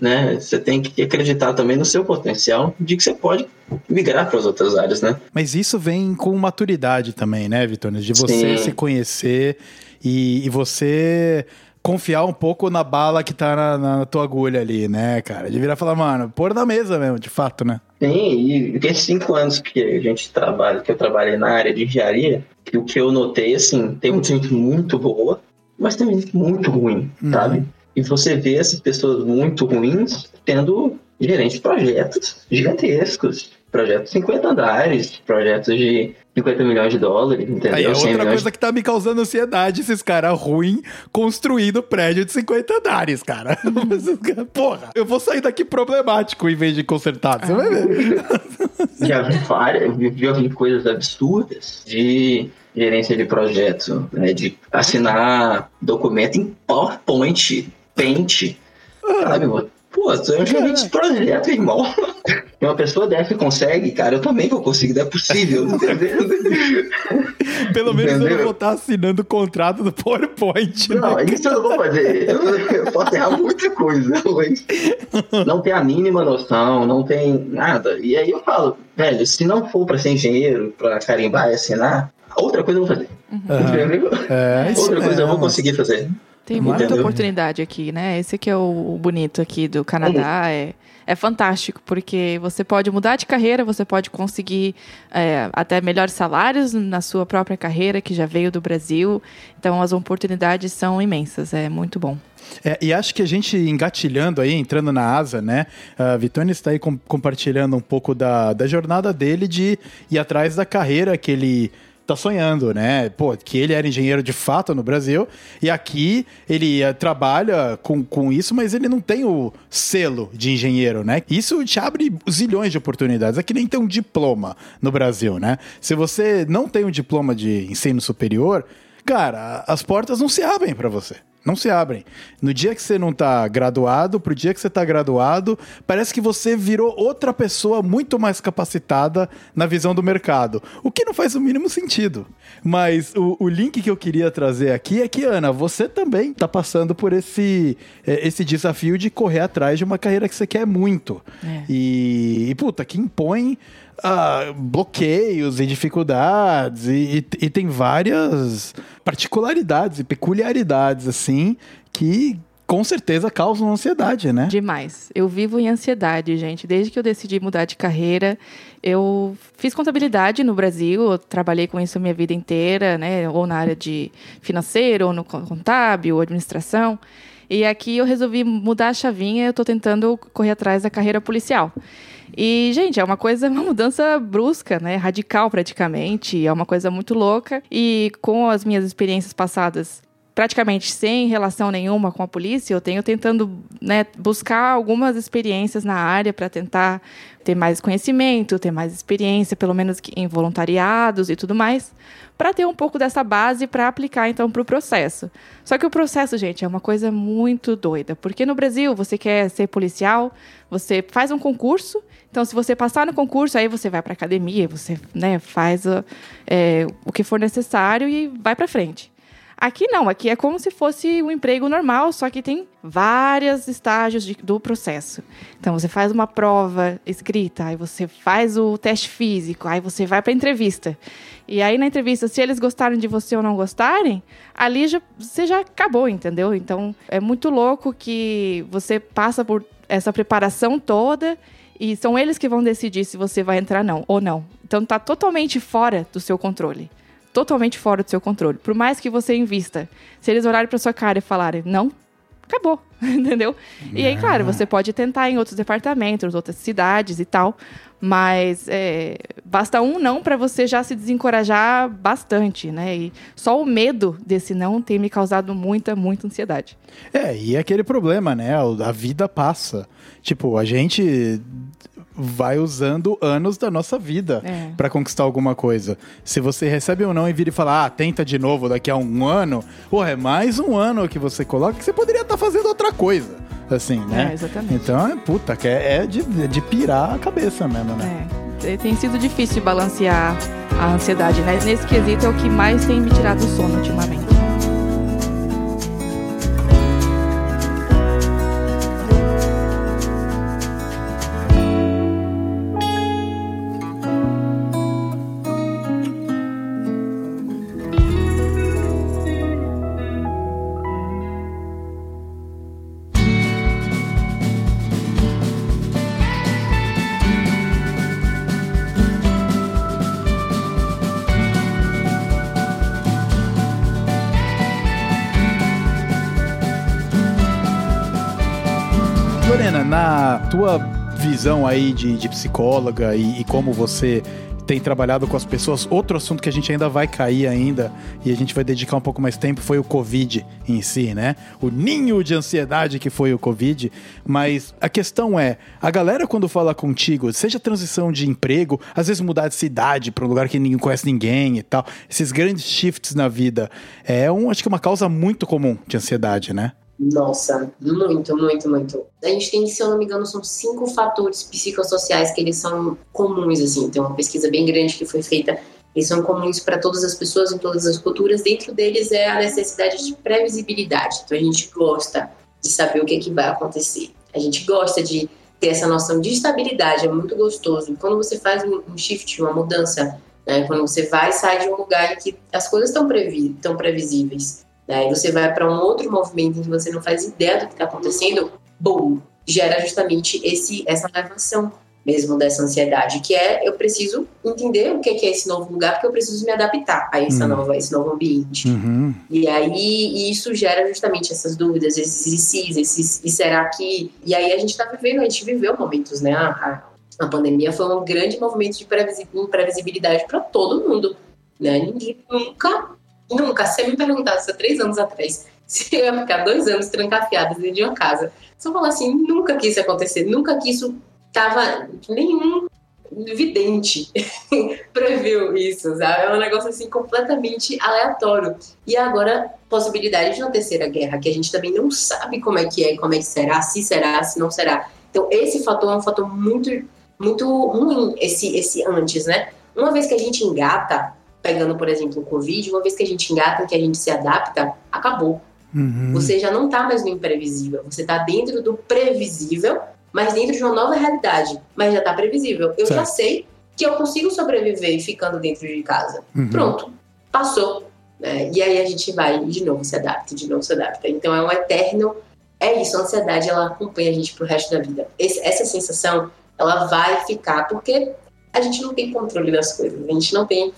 né? Você tem que acreditar também no seu potencial de que você pode migrar para as outras áreas, né? Mas isso vem com maturidade também, né, Vitor? De você Sim. se conhecer e, e você confiar um pouco na bala que tá na, na tua agulha ali, né, cara? De virar e falar, mano, pôr na mesa mesmo, de fato, né? Sim, e esses cinco anos que a gente trabalha, que eu trabalhei na área de engenharia, o que eu notei, assim, tem muita gente muito boa, mas tem gente muito ruim, Uhum. sabe? E você vê essas pessoas muito ruins tendo gerentes de projetos gigantescos, projetos de 50 andares, projetos de 50 milhões de dólares, entendeu? Aí é 100 outra coisa que tá me causando ansiedade, esses caras ruins construindo prédio de 50 andares, cara. Porra, eu vou sair daqui problemático em vez de consertado. Você vai ver. já vi várias, já vi coisas absurdas de gerência de projeto, né, de assinar documento em PowerPoint, Paint, sabe? Pô, tu é um gerente de projeto, irmão. Uma pessoa dessa consegue, cara, eu também vou conseguir, não é possível, entendeu? Pelo menos eu não Entendeu? vou estar assinando o contrato do PowerPoint. né? Não, isso eu não vou fazer. Eu, eu posso errar muita coisa, mas não tem a mínima noção, não tem nada. E aí eu falo, velho, se não for pra ser engenheiro, pra carimbar e assinar, outra coisa eu vou fazer. Aham. Entendeu? É, Outra coisa eu vou conseguir fazer. Tem muita Entendeu? oportunidade aqui, né? Esse que é o bonito aqui do Canadá. É, é fantástico, porque você pode mudar de carreira, você pode conseguir é, até melhores salários na sua própria carreira, que já veio do Brasil. Então, as oportunidades são imensas. É muito bom. É, e acho que a gente engatilhando aí, entrando na asa, né? A Vitone está aí com- compartilhando um pouco da, da jornada dele de ir atrás da carreira que ele tá sonhando, né? Pô, que ele era engenheiro de fato no Brasil e aqui ele eh, trabalha com, com isso, mas ele não tem o selo de engenheiro, né? Isso te abre zilhões de oportunidades. É nem ter um diploma no Brasil, né? Se você não tem um diploma de ensino superior, cara, as portas não se abrem para você. Não se abrem. No dia que você não tá graduado, pro dia que você tá graduado, parece que você virou outra pessoa muito mais capacitada na visão do mercado. O que não faz o mínimo sentido. Mas o, o link que eu queria trazer aqui é que, Ana, você também tá passando por esse, eh, esse desafio de correr atrás de uma carreira que você quer muito. É. E, e, puta, que impõe ah, bloqueios e dificuldades, e, e- e tem várias particularidades e peculiaridades, assim, que com certeza causam ansiedade, né? Demais. Eu vivo em ansiedade, gente. Desde que eu decidi mudar de carreira, eu fiz contabilidade no Brasil, eu trabalhei com isso a minha vida inteira, né? Ou na área de financeiro, ou no con- contábil, ou administração. E aqui eu resolvi mudar a chavinha, eu tô tentando correr atrás da carreira policial. E, gente, é uma coisa, uma mudança brusca, né? Radical praticamente. É uma coisa muito louca. E com as minhas experiências passadas praticamente sem relação nenhuma com a polícia, eu tenho tentando né, buscar algumas experiências na área para tentar ter mais conhecimento, ter mais experiência, pelo menos em voluntariados e tudo mais, para ter um pouco dessa base para aplicar então para o processo. Só que o processo, gente, é uma coisa muito doida, porque no Brasil você quer ser policial, você faz um concurso, então se você passar no concurso, aí você vai para academia, você né, faz o- é, o que for necessário e vai para frente. Aqui não, aqui é como se fosse um emprego normal, só que tem vários estágios de- do processo. Então você faz uma prova escrita, aí você faz o teste físico, aí você vai para entrevista. E aí na entrevista, se eles gostarem de você ou não gostarem, ali já, você já acabou, entendeu? Então é muito louco que você passa por essa preparação toda e são eles que vão decidir se você vai entrar não ou não. Então tá totalmente fora do seu controle totalmente fora do seu controle. Por mais que você invista, se eles olharem para sua cara e falarem não, acabou. entendeu? E aí, claro, você pode tentar em outros departamentos, outras cidades e tal, mas é, basta um não para você já se desencorajar bastante, né? E só o medo desse não tem me causado muita, muita ansiedade. É, e é aquele problema, né? A vida passa. Tipo, a gente vai usando anos da nossa vida É. pra conquistar alguma coisa. Se você recebe um não e vira e fala, ah, tenta de novo daqui a um ano, porra, é mais um ano que você coloca que você poderia estar fazendo outra coisa. Assim, né? É, exatamente. Então, é, puta, que é, é de, é de pirar a cabeça mesmo, né? É, tem sido difícil balancear a ansiedade, né? Nesse quesito é o que mais tem me tirado o sono ultimamente. Visão aí de, de psicóloga e, e como você tem trabalhado com as pessoas, outro assunto que a gente ainda vai cair ainda e a gente vai dedicar um pouco mais tempo foi o Covid em si, né? O ninho de ansiedade que foi o Covid. Mas a questão é, a galera quando fala contigo, seja transição de emprego, às vezes mudar de cidade para um lugar que ninguém conhece ninguém e tal, esses grandes shifts na vida, é um, acho que uma causa muito comum de ansiedade, né? Nossa, muito, muito, muito. A gente tem, se eu não me engano, são cinco fatores psicossociais que eles são comuns, assim. Tem uma pesquisa bem grande que foi feita. Eles são comuns para todas as pessoas, em todas as culturas. Dentro deles é a necessidade de previsibilidade. Então a gente gosta de saber o que, é que vai acontecer. A gente gosta de ter essa noção de estabilidade, é muito gostoso. Quando você faz um shift, uma mudança, né? quando você vai e sai de um lugar em que as coisas estão previ previsíveis, né? e você vai para um outro movimento em que você não faz ideia do que está acontecendo, bom, gera justamente esse, essa levação mesmo dessa ansiedade, que é eu preciso entender o que é é esse novo lugar, porque eu preciso me adaptar a essa Hum. nova, esse novo ambiente. Uhum. E aí isso gera justamente essas dúvidas, esses e se's, esses e será que. E aí a gente tá vivendo, a gente viveu momentos, né? A, a, a pandemia foi um grande movimento de previsi- imprevisibilidade para todo mundo. Né? Ninguém nunca, nunca, se me perguntasse há três anos atrás se eu ia ficar dois anos trancafiada dentro de uma casa, eu falar assim, nunca que isso acontecer, nunca que isso tava nenhum vidente previu isso, sabe? É um negócio assim completamente aleatório. E agora, possibilidade de uma terceira guerra, que a gente também não sabe como é que é, como é que será, se será, se não será. Então, esse fator é um fator muito, muito ruim, esse, esse antes, né? Uma vez que a gente engata, pegando, por exemplo, o Covid, uma vez que a gente engata, que a gente se adapta, acabou. Uhum. Você já não tá mais no imprevisível, você tá dentro do previsível, mas dentro de uma nova realidade. Mas já tá previsível. Eu já Certo. sei que eu consigo sobreviver ficando dentro de casa. Uhum. Pronto, passou. né? E aí a gente vai e de novo se adapta, de novo se adapta. Então é um eterno. É isso, a ansiedade ela acompanha a gente pro resto da vida. Esse- essa sensação ela vai ficar porque a gente não tem controle das coisas, a gente não tem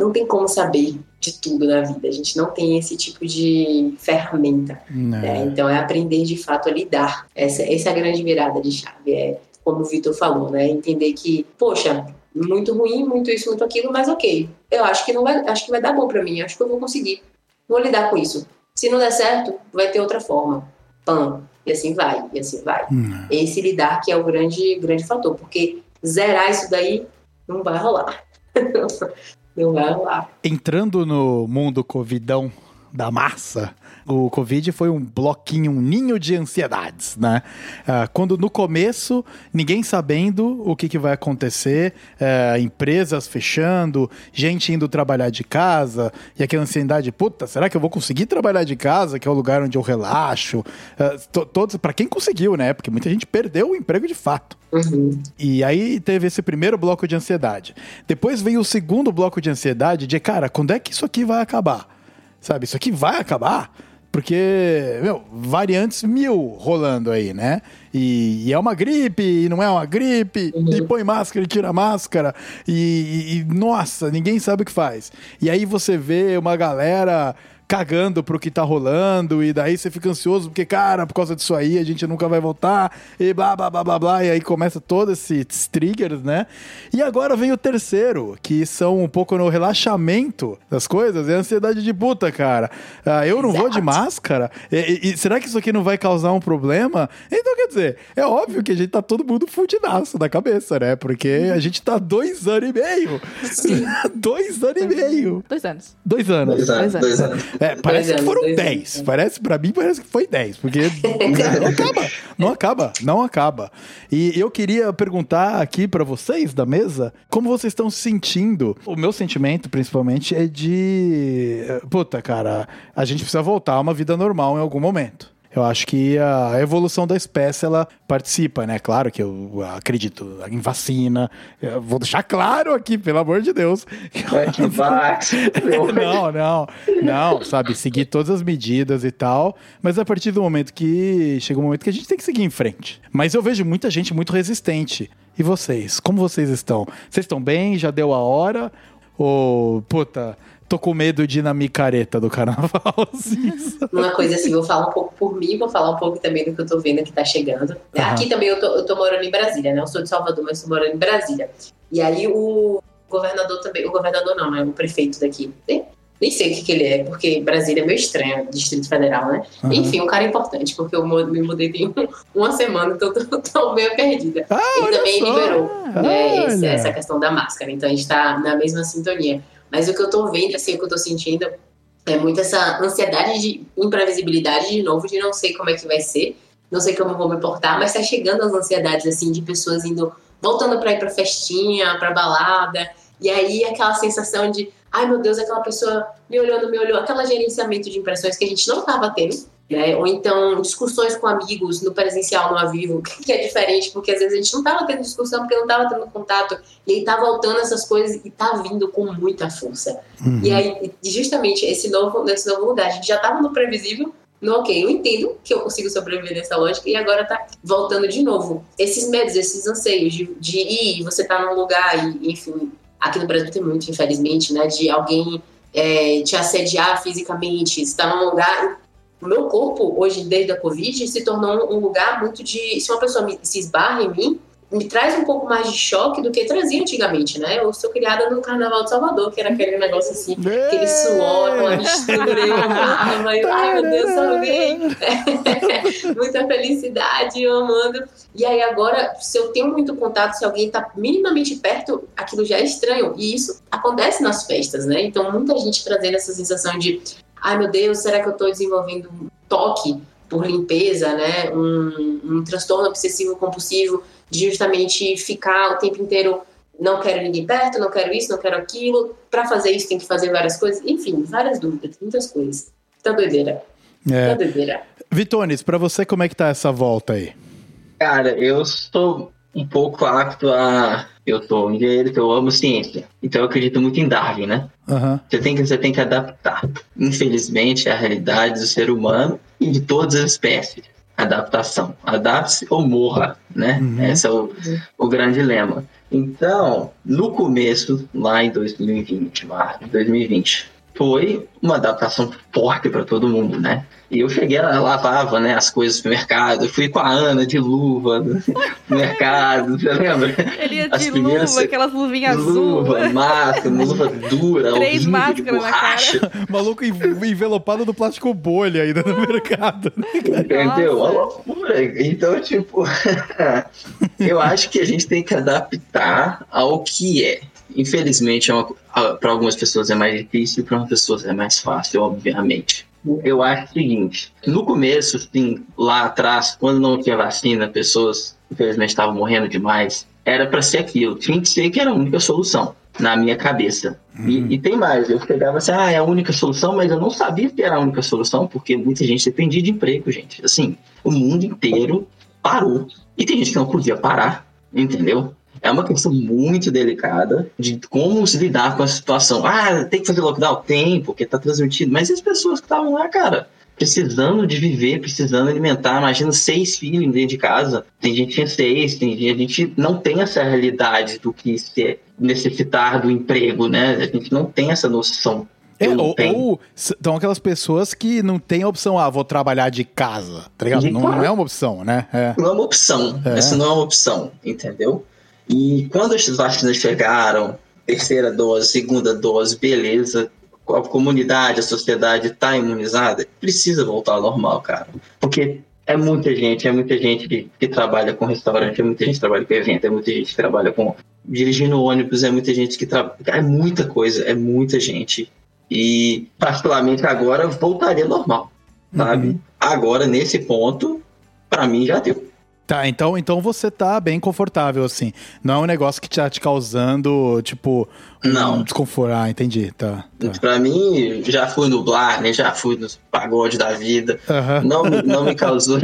não tem como saber de tudo na vida, a gente não tem esse tipo de ferramenta. né? É. Então é aprender de fato a lidar. Essa, essa é a grande virada de chave. É como o Vitor falou, né? Entender que, poxa, muito ruim, muito isso, muito aquilo, mas ok. Eu acho que não vai, acho que vai dar bom pra mim, acho que eu vou conseguir. Vou lidar com isso. Se não der certo, vai ter outra forma. Pam. E assim vai, e assim vai. Hum. Esse lidar que é o grande, grande fator, porque zerar isso daí não vai rolar. rolar. Entrando no mundo covidão da massa, o Covid foi um bloquinho, um ninho de ansiedades, né? Ah, quando no começo, ninguém sabendo o que, que vai acontecer, eh, empresas fechando, gente indo trabalhar de casa, e aquela ansiedade, puta, será que eu vou conseguir trabalhar de casa, que é o lugar onde eu relaxo? To- todos, para quem conseguiu, né? Porque muita gente perdeu o emprego de fato. Uhum. E aí teve esse primeiro bloco de ansiedade. Depois veio o segundo bloco de ansiedade de, cara, quando é que isso aqui vai acabar? Sabe, isso aqui vai acabar? Porque, meu, variantes mil rolando aí, né? E, e é uma gripe, e não é uma gripe, e põe máscara e tira máscara, e, e- e, nossa, ninguém sabe o que faz. E aí você vê uma galera cagando pro que tá rolando, e daí você fica ansioso, porque, cara, por causa disso aí a gente nunca vai voltar, e blá blá blá blá blá, e aí começa todo esses triggers, né? E agora vem o terceiro, que são um pouco no relaxamento das coisas, é a ansiedade de puta, cara. Ah, eu não vou de máscara? E, e- e será que isso aqui não vai causar um problema? Então, quer dizer, é óbvio que a gente tá todo mundo fudidaço da cabeça, né? Porque a gente tá dois anos e meio. dois anos e meio. Dois anos. Dois anos. Dois anos, Dois dois anos. É, parece que foram dois 10. anos. Parece, pra mim, parece que foi 10. Porque não acaba. Não acaba. Não acaba. E eu queria perguntar aqui pra vocês da mesa como vocês estão se sentindo. O meu sentimento, principalmente, é de. Puta, cara, a gente precisa voltar a uma vida normal em algum momento. Eu acho que a evolução da espécie ela participa, né? Claro que eu acredito em vacina. Eu vou deixar claro aqui, pelo amor de Deus. Não, não, não, sabe, seguir todas as medidas e tal, mas a partir do momento que chega um momento que a gente tem que seguir em frente. Mas eu vejo muita gente muito resistente. E vocês, como vocês estão? Vocês estão bem? Já deu a hora? Ou, puta, tô com medo de ir na micareta do carnaval? assim? Uma coisa assim, vou falar um pouco por mim, vou falar um pouco também do que eu tô vendo que tá chegando. Aham. Aqui também eu tô, eu tô morando em Brasília, né? Eu sou de Salvador, mas tô morando em Brasília. E aí o governador também, o governador não, né? O prefeito daqui. Nem, nem sei o que, que ele é, porque Brasília é meio estranho, Distrito Federal, né? Aham. Enfim, um cara importante, porque eu me mudei tem um- uma semana, então tô, tô meio perdida. Ah, Ele olha também só. liberou né, esse- essa questão da máscara. Então a gente tá na mesma sintonia. Mas o que eu tô vendo, assim, o que eu tô sentindo é muito essa ansiedade de imprevisibilidade de novo, de não sei como é que vai ser, não sei como eu vou me portar, mas tá chegando as ansiedades, assim, de pessoas indo, voltando pra ir pra festinha, pra balada, e aí aquela sensação de, ai meu Deus, aquela pessoa me olhou, não me olhou, aquela gerenciamento de impressões que a gente não tava tendo, né? Ou então discussões com amigos no presencial, no ao vivo, que é diferente, porque às vezes a gente não tava tendo discussão porque não tava tendo contato, e aí tá voltando essas coisas e tá vindo com muita força. Uhum. E aí, justamente, esse novo, nesse novo lugar, a gente já tava no previsível, no ok, eu entendo que eu consigo sobreviver nessa lógica, e agora tá voltando de novo. Esses medos, esses anseios de, de ir, você tá num lugar, e, enfim, aqui no Brasil tem muito, infelizmente, né, de alguém é, te assediar fisicamente, você tá num lugar... O meu corpo, hoje, desde a Covid, se tornou um lugar muito de... Se uma pessoa me- se esbarra em mim, me traz um pouco mais de choque do que trazia antigamente, né? Eu sou criada no Carnaval de Salvador, que era aquele negócio assim, aquele suor, aquela mistura, eu amava, eu, ai meu Deus, salvei. Muita felicidade, eu amando. E aí agora, se eu tenho muito contato, se alguém tá minimamente perto, aquilo já é estranho. E isso acontece nas festas, né? Então muita gente trazendo essa sensação de, ai meu Deus, será que eu tô desenvolvendo um toque por limpeza, né? Um, um transtorno obsessivo compulsivo de justamente ficar o tempo inteiro não quero ninguém perto, não quero isso, não quero aquilo. Para fazer isso tem que fazer várias coisas. Enfim, várias dúvidas, muitas coisas. Tá doideira. É. Tá doideira. Vitones, pra você, como é que tá essa volta aí? Cara, eu sou um pouco apto a. Eu sou um engenheiro, que eu amo ciência. Então eu acredito muito em Darwin, né? Aham. Você tem que, você tem que adaptar. Infelizmente, é a realidade do ser humano e de todas as espécies. Adaptação. Adapte-se ou morra, né? Uhum. Esse é o, o grande lema. Então, no começo, lá em 2020, março de 2020, foi uma adaptação forte para todo mundo, né? E eu cheguei, ela lavava né, as coisas no mercado, eu fui com a Ana de luva no mercado, você lembra? Ele ia As de primeiras- luva, aquelas luvinhas azul. Luva, máscara, luva dura, Três máscaras na borracha. Maluco env- envelopado do plástico bolha ainda no mercado. né, cara? Entendeu? Uma loucura. Então, tipo, eu acho que a gente tem que adaptar ao que é. Infelizmente, é para algumas pessoas é mais difícil, para outras pessoas é mais fácil, obviamente. Eu acho o seguinte: no começo, assim, lá atrás, quando não tinha vacina, pessoas, infelizmente, estavam morrendo demais. Era para ser aquilo. Tinha que ser que era a única solução, na minha cabeça. E, e tem mais, eu pegava assim, ah, é a única solução, mas eu não sabia que era a única solução, porque muita gente dependia de emprego, gente. Assim, o mundo inteiro parou. E tem gente que não podia parar, entendeu? É uma questão muito delicada de como se lidar com a situação. Ah, tem que fazer lockdown? Tem, porque tá transmitido. Mas e as pessoas que estavam lá, cara? Precisando de viver, precisando alimentar. Imagina seis filhos dentro de casa. Tem gente que tinha seis, tem gente, a gente não tem essa realidade do que se necessitar do emprego, né? A gente não tem essa noção. É, ou, ou são aquelas pessoas que não tem a opção, ah, vou trabalhar de casa, tá ligado? De Não, não é uma opção, né? É. Não é uma opção. É. Essa não é uma opção, entendeu? E quando as vacinas chegaram, terceira dose, segunda dose, beleza, a comunidade, a sociedade está imunizada, precisa voltar ao normal, cara. Porque é muita gente, é muita gente que, que trabalha com restaurante, é muita gente que trabalha com evento, é muita gente que trabalha com dirigindo ônibus, é muita gente que trabalha. É muita coisa, é muita gente. E, particularmente, agora voltaria normal, sabe? Uhum. Agora, nesse ponto, pra mim já deu. Tá, então, então você tá bem confortável, assim. Não é um negócio que tá te causando, tipo, um Não. desconforto. Ah, entendi, tá. tá. Pra mim, já fui no Blar, né? Já fui no pagode da vida. Aham, Não, me- não me causou.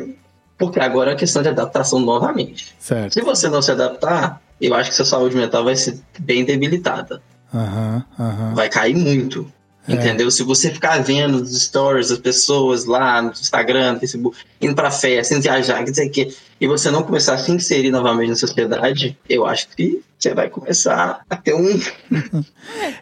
Porque agora é uma questão de adaptação novamente. certo. Se você não se adaptar, eu acho que sua saúde mental vai ser bem debilitada. Aham, aham. Vai cair muito. É. Entendeu? Se você ficar vendo os stories das pessoas lá no Instagram, no Facebook, indo pra festa, indo viajar, quer dizer que, e você não começar a se inserir novamente na sociedade, eu acho que você vai começar a ter um.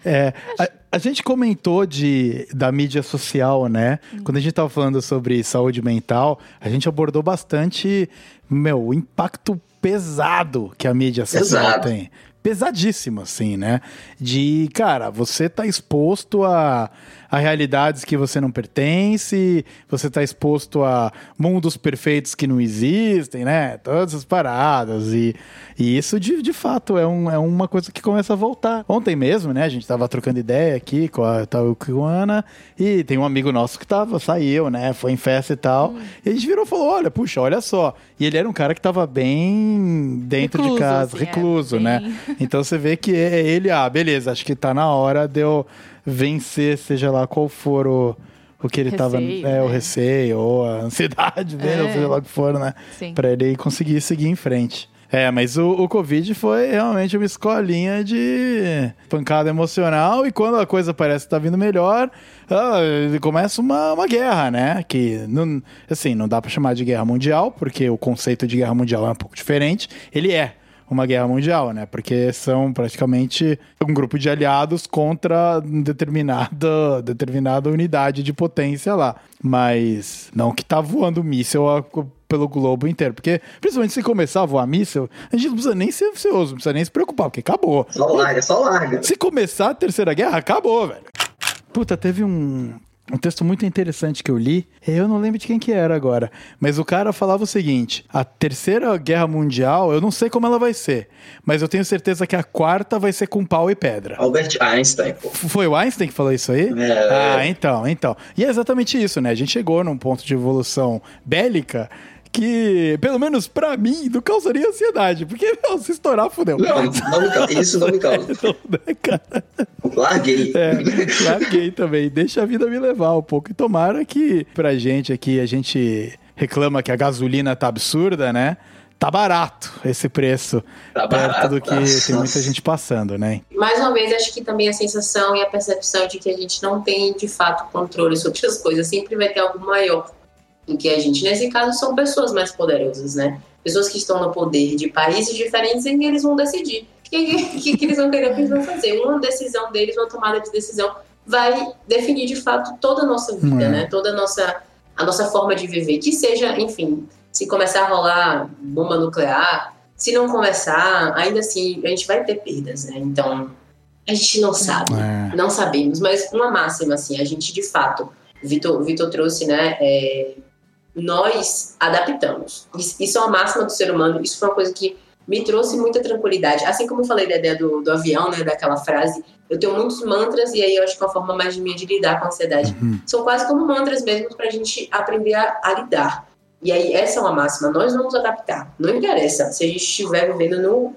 É, a, a gente comentou de, da mídia social, né? Quando a gente tava falando sobre saúde mental, a gente abordou bastante, meu, o impacto pesado que a mídia social Exato. tem. Pesadíssimo, assim, né? De, cara, você tá exposto a, a realidades que você não pertence, você tá exposto a mundos perfeitos que não existem, né? Todas essas paradas. E, e isso, de, de fato, é, um, é uma coisa que começa a voltar. Ontem mesmo, né? A gente tava trocando ideia aqui com a, com a Ana, e tem um amigo nosso que tava, saiu, né? Foi em festa e tal. E a gente virou e falou: olha, puxa, olha só. E ele era um cara que tava bem dentro de Recluso, casa, assim, é, recluso, bem- né? Então você vê que é ele, ah, beleza, acho que tá na hora de eu vencer, seja lá qual for o, o que ele tava. Receio, É, o né? receio, ou a ansiedade, ou É. seja lá o que for, né? Sim. Pra ele conseguir seguir em frente. É, mas o, o Covid foi realmente uma escolinha de pancada emocional e quando a coisa parece estar vindo melhor, ah, começa uma, uma guerra, né? Que, não, assim, não dá pra chamar de guerra mundial, porque o conceito de guerra mundial é um pouco diferente. Ele é uma guerra mundial, né? Porque são praticamente um grupo de aliados contra determinada, determinada unidade de potência lá. Mas não que tá voando míssil a- pelo globo inteiro. Porque, principalmente se começar a voar míssil, a gente não precisa nem ser ansioso, não precisa nem se preocupar, porque acabou. Só larga, só larga. Se começar a terceira guerra, acabou, velho. Puta, teve um, um texto muito interessante que eu li. Eu não lembro de quem que era agora. Mas o cara falava o seguinte: a terceira guerra mundial, eu não sei como ela vai ser. Mas eu tenho certeza que a quarta vai ser com pau e pedra. Albert Einstein, pô. Foi o Einstein que falou isso aí? É. Ah, então, então. E é exatamente isso, né? A gente chegou num ponto de evolução bélica que, pelo menos pra mim, não causaria ansiedade. Porque, meu, se estourar, fudeu. Não, não me causa. Isso não me causa. Não, né, cara? Larguei. É, larguei também. Deixa a vida me levar um pouco. E tomara que pra gente aqui, a gente reclama que a gasolina tá absurda, né? Tá barato esse preço. Tá perto barato, do que nossa. tem muita gente passando, né? Mais uma vez, acho que também a sensação e a percepção de que a gente não tem, de fato, controle sobre as coisas. Sempre vai ter algo maior do que a gente. Nesse caso, são pessoas mais poderosas, né? Pessoas que estão no poder de países diferentes e eles vão decidir o que, que, que eles vão querer que eles vão fazer. Uma decisão deles, uma tomada de decisão, vai definir, de fato, toda a nossa vida, É. né? Toda a nossa, a nossa forma de viver. Que seja, enfim, se começar a rolar bomba nuclear, se não começar, ainda assim, a gente vai ter perdas, né? Então, a gente não sabe, É. não sabemos, mas uma máxima, assim, a gente de fato, o Vitor, o Vitor trouxe, né? é, nós adaptamos. Isso, é uma máxima do ser humano, isso foi uma coisa que me trouxe muita tranquilidade. Assim como eu falei da ideia do, do avião, né? Daquela frase, eu tenho muitos mantras, e aí eu acho que é uma forma mais minha de lidar com a ansiedade. Uhum. São quase como mantras mesmo pra gente aprender a, a lidar. E aí, essa é uma máxima, nós vamos adaptar. Não interessa se a gente estiver vivendo no.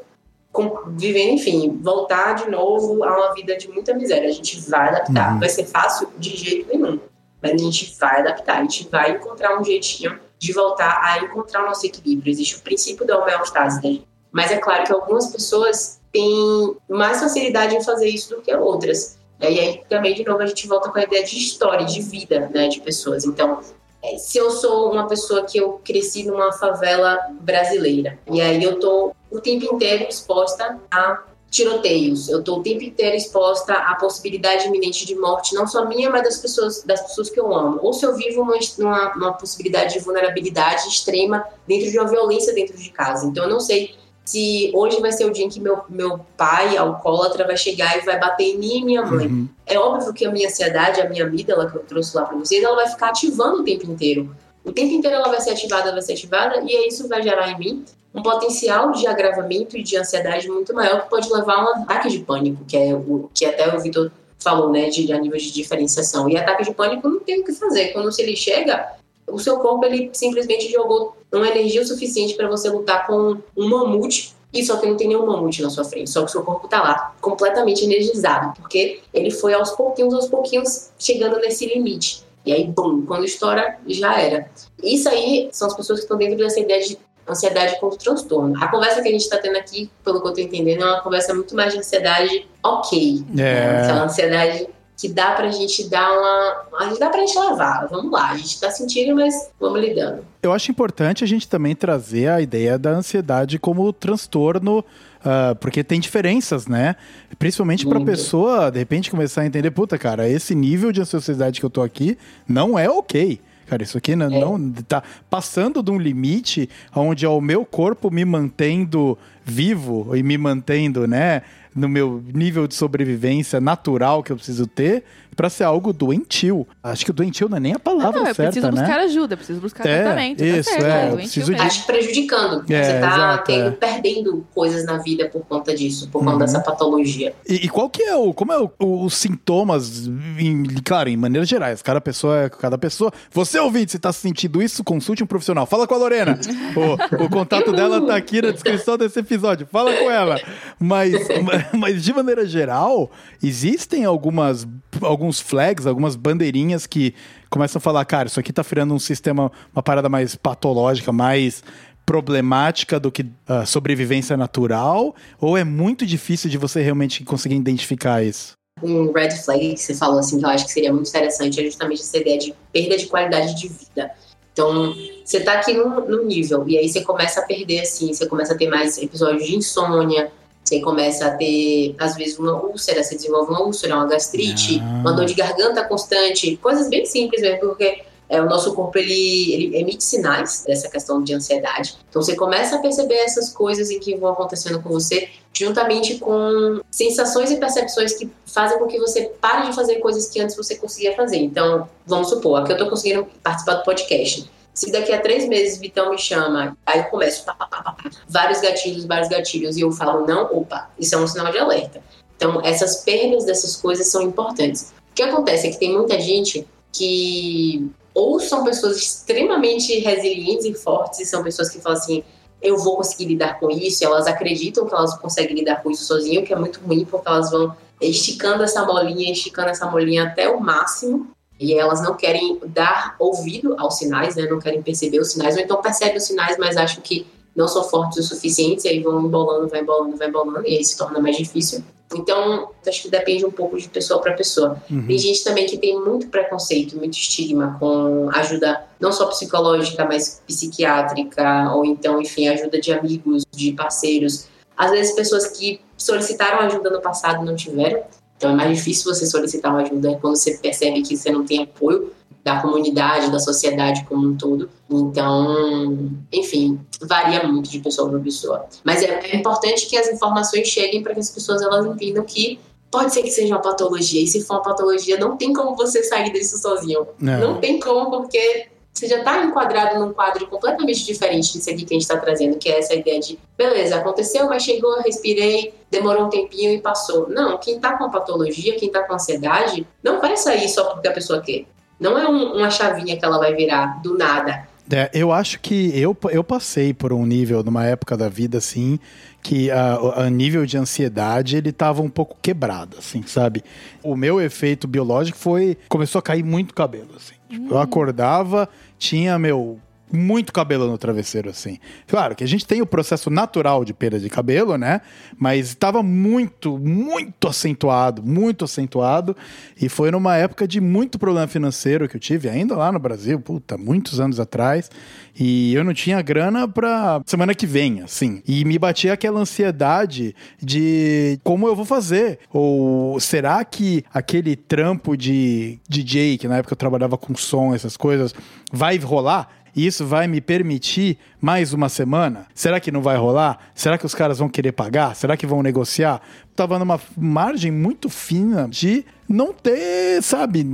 com- vivendo, enfim, voltar de novo a uma vida de muita miséria. A gente vai adaptar. Uhum. Vai ser fácil de jeito nenhum. Mas a gente vai adaptar, a gente vai encontrar um jeitinho de voltar a encontrar o nosso equilíbrio. Existe o princípio da homeostase gente. Mas é claro que algumas pessoas têm mais facilidade em fazer isso do que outras. E aí também, de novo, a gente volta com a ideia de história, de vida, né, de pessoas. Então, é, se eu sou uma pessoa que eu cresci numa favela brasileira, e aí eu tô o tempo inteiro exposta a tiroteios. Eu estou o tempo inteiro exposta à possibilidade iminente de morte, não só minha, mas das pessoas, das pessoas que eu amo. Ou se eu vivo numa, numa possibilidade de vulnerabilidade extrema dentro de uma violência dentro de casa. Então eu não sei se hoje vai ser o dia em que meu, meu pai, alcoólatra, vai chegar e vai bater em mim e minha mãe. Uhum. É óbvio que a minha ansiedade, a minha amígdala que eu trouxe lá para vocês, ela vai ficar ativando o tempo inteiro. O tempo inteiro ela vai ser ativada, vai ser ativada, e isso vai gerar em mim um potencial de agravamento e de ansiedade muito maior que pode levar a um ataque de pânico, que é o que até o Vitor falou, né, de, a nível de diferenciação. E ataque de pânico não tem o que fazer. Quando se ele chega, o seu corpo ele simplesmente jogou uma energia o suficiente para você lutar com um mamute e só que não tem nenhum mamute na sua frente, só que o seu corpo tá lá completamente energizado, porque ele foi aos pouquinhos, aos pouquinhos chegando nesse limite. E aí, bum, quando estoura, já era. Isso aí são as pessoas que estão dentro dessa ideia de ansiedade como transtorno. A conversa que a gente está tendo aqui, pelo que eu estou entendendo, é uma conversa muito mais de ansiedade ok. É. Né? Aquela ansiedade que dá pra gente dar uma. A gente dá pra gente lavar. Vamos lá, a gente tá sentindo, mas vamos lidando. Eu acho importante a gente também trazer a ideia da ansiedade como transtorno. Uh, porque tem diferenças, né? Principalmente para a pessoa, de repente, começar a entender, puta, cara, esse nível de ansiedade que eu tô aqui não é ok. Cara, isso aqui não, é. não tá passando de um limite onde é o meu corpo me mantendo vivo e me mantendo, né, no meu nível de sobrevivência natural que eu preciso ter para ser algo doentio. Acho que doentio não é nem a palavra não, não, certa, preciso né? buscar ajuda, preciso buscar é, tratamento. Tá isso, tá certo, é, é preciso de... Acho prejudicando. É, você tá exato, tendo, é. perdendo coisas na vida por conta disso, por conta uhum. dessa patologia. E, e, qual que é o, como é o, os sintomas, em, claro, em maneiras gerais, cada pessoa é cada pessoa. Você ouvinte, se tá sentindo isso, consulte um profissional. Fala com a Lorena. o, o contato dela tá aqui na descrição desse episódio. Fala com ela. Mas, mas de maneira geral, existem algumas alguns flags, algumas bandeirinhas que começam a falar, cara, isso aqui tá virando um sistema, uma parada mais patológica, mais problemática do que uh, sobrevivência natural? Ou é muito difícil de você realmente conseguir identificar isso? Um red flag que você falou assim, que eu acho que seria muito interessante, é justamente essa ideia de perda de qualidade de vida. Então, você tá aqui num, num nível, e aí você começa a perder, assim, você começa a ter mais episódios de insônia, você começa a ter, às vezes, uma úlcera, você desenvolve uma úlcera, uma gastrite, ah. uma dor de garganta constante, coisas bem simples mesmo, porque é, o nosso corpo ele, ele emite sinais dessa questão de ansiedade. Então você começa a perceber essas coisas em que vão acontecendo com você, juntamente com sensações e percepções que fazem com que você pare de fazer coisas que antes você conseguia fazer. Então, vamos supor, aqui eu estou conseguindo participar do podcast. Se daqui a três meses Vitão me chama, aí eu começo pá, pá, pá, vários gatilhos, vários gatilhos, e eu falo, não, opa, isso é um sinal de alerta. Então, essas perdas dessas coisas são importantes. O que acontece é que tem muita gente que ou são pessoas extremamente resilientes e fortes, e são pessoas que falam assim, eu vou conseguir lidar com isso, e elas acreditam que elas conseguem lidar com isso sozinho, que é muito ruim, porque elas vão esticando essa molinha, esticando essa molinha até o máximo, e elas não querem dar ouvido aos sinais, né? Não querem perceber os sinais, ou então percebem os sinais, mas acham que não são fortes o suficiente, aí vão embolando, vai embolando, vai embolando, e aí se torna mais difícil. Então, acho que depende um pouco de pessoa para pessoa. Uhum. Tem gente também que tem muito preconceito, muito estigma com ajuda não só psicológica, mas psiquiátrica, ou então, enfim, ajuda de amigos, de parceiros. Às vezes, pessoas que solicitaram ajuda no passado não tiveram. Então é mais difícil você solicitar uma ajuda quando você percebe que você não tem apoio da comunidade, da sociedade como um todo. Então, enfim, varia muito de pessoa para pessoa. Mas é, é importante que as informações cheguem para que as pessoas elas entendam que pode ser que seja uma patologia. E se for uma patologia, não tem como você sair disso sozinho. Não, não tem como, porque você já está enquadrado num quadro completamente diferente disso aqui que a gente está trazendo, que é essa ideia de, beleza, aconteceu, mas chegou, respirei, demorou um tempinho e passou. Não, quem está com a patologia, quem está com ansiedade, não vai sair só porque a pessoa quer. Não é um, uma chavinha que ela vai virar do nada. É, eu acho que eu, eu passei por um nível, numa época da vida, assim, que a, a nível de ansiedade ele tava um pouco quebrado, assim, sabe? O meu efeito biológico foi. começou a cair muito cabelo, assim. Tipo, eu acordava, tinha meu muito cabelo no travesseiro, assim. Claro que a gente tem o processo natural de perda de cabelo, né? Mas estava muito, muito acentuado, muito acentuado. E foi numa época de muito problema financeiro que eu tive, ainda lá no Brasil, puta, muitos anos atrás. E eu não tinha grana pra semana que vem, assim. E me batia aquela ansiedade de como eu vou fazer? Ou será que aquele trampo de DJ, que na época eu trabalhava com som, essas coisas, vai rolar? E isso vai me permitir mais uma semana? Será que não vai rolar? Será que os caras vão querer pagar? Será que vão negociar? Tava numa margem muito fina de não ter, sabe?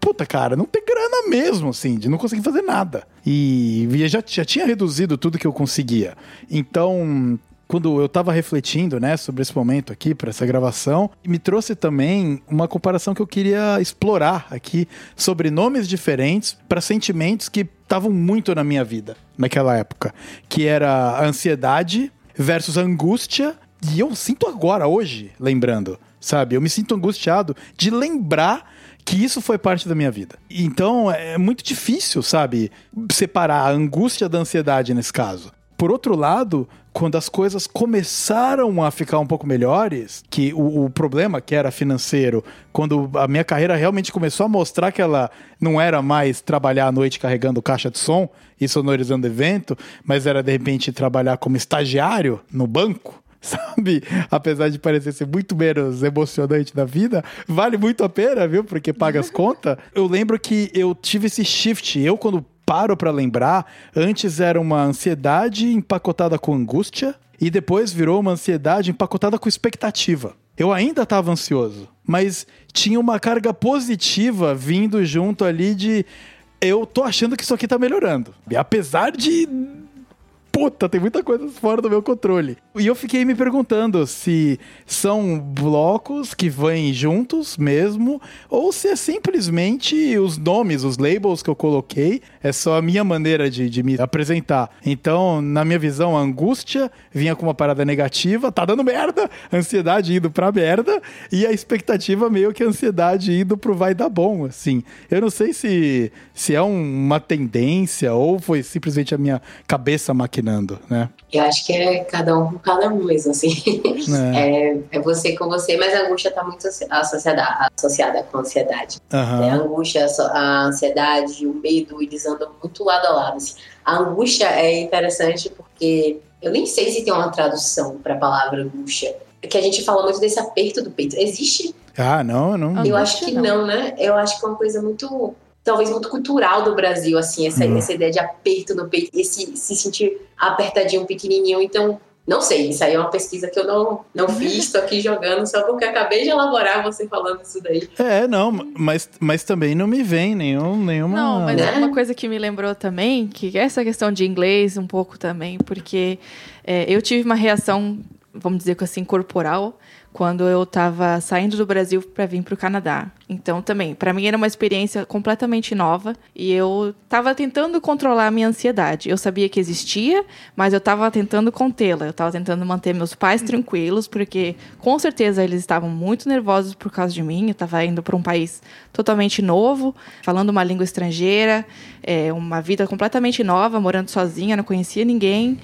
Puta, cara, não ter grana mesmo, assim, de não conseguir fazer nada. E já, já tinha reduzido tudo que eu conseguia. Então, quando eu estava refletindo, né, sobre esse momento aqui para essa gravação, me trouxe também uma comparação que eu queria explorar aqui sobre nomes diferentes para sentimentos que estavam muito na minha vida naquela época, que era a ansiedade versus a angústia, e eu sinto agora hoje, lembrando, sabe? Eu me sinto angustiado de lembrar que isso foi parte da minha vida. Então é muito difícil, sabe, separar a angústia da ansiedade nesse caso. Por outro lado, quando as coisas começaram a ficar um pouco melhores, que o, o, problema que era financeiro, quando a minha carreira realmente começou a mostrar que ela não era mais trabalhar à noite carregando caixa de som e sonorizando evento, mas era de repente trabalhar como estagiário no banco, sabe? Apesar de parecer ser muito menos emocionante na vida, vale muito a pena, viu? Porque paga as contas. Eu lembro que eu tive esse shift. Eu, quando paro para lembrar, antes era uma ansiedade empacotada com angústia e depois virou uma ansiedade empacotada com expectativa. Eu ainda estava ansioso, mas tinha uma carga positiva vindo junto ali de eu tô achando que isso aqui tá melhorando. E apesar de puta, tem muita coisa fora do meu controle. E eu fiquei me perguntando se são blocos que vêm juntos mesmo, ou se é simplesmente os nomes, os labels que eu coloquei, é só a minha maneira de, de me apresentar. Então, na minha visão, a angústia vinha com uma parada negativa, tá dando merda, ansiedade indo pra merda, e a expectativa meio que a ansiedade indo pro vai dar bom, assim. Eu não sei se, se é um, uma tendência ou foi simplesmente a minha cabeça né? Eu acho que é cada um com cada um mesmo, assim. É. é, é você com você, mas a angústia está muito associada, associada com a ansiedade. Uhum. É, a angústia, a ansiedade, o medo, eles andam muito lado a lado. Assim. A angústia é interessante porque eu nem sei se tem uma tradução para a palavra angústia. Que a gente fala muito desse aperto do peito. Existe? Ah, não, não. Eu acho que não. não, né? Eu acho que é uma coisa muito talvez muito cultural do Brasil, assim, essa, uhum. essa ideia de aperto no peito, esse se sentir apertadinho, pequenininho. Então, não sei, isso aí é uma pesquisa que eu não, não fiz, estou aqui jogando só porque acabei de elaborar você falando isso daí. É, não, mas, mas também não me vem nenhum, nenhuma... Não, mas é uma coisa que me lembrou também, que é essa questão de inglês um pouco também, porque é, eu tive uma reação, vamos dizer assim, corporal, quando eu estava saindo do Brasil para vir para o Canadá. Então, também, para mim era uma experiência completamente nova e eu estava tentando controlar a minha ansiedade. Eu sabia que existia, mas eu estava tentando contê-la. Eu estava tentando manter meus pais tranquilos, porque com certeza eles estavam muito nervosos por causa de mim. Eu estava indo para um país totalmente novo, falando uma língua estrangeira, é, uma vida completamente nova, morando sozinha, não conhecia ninguém.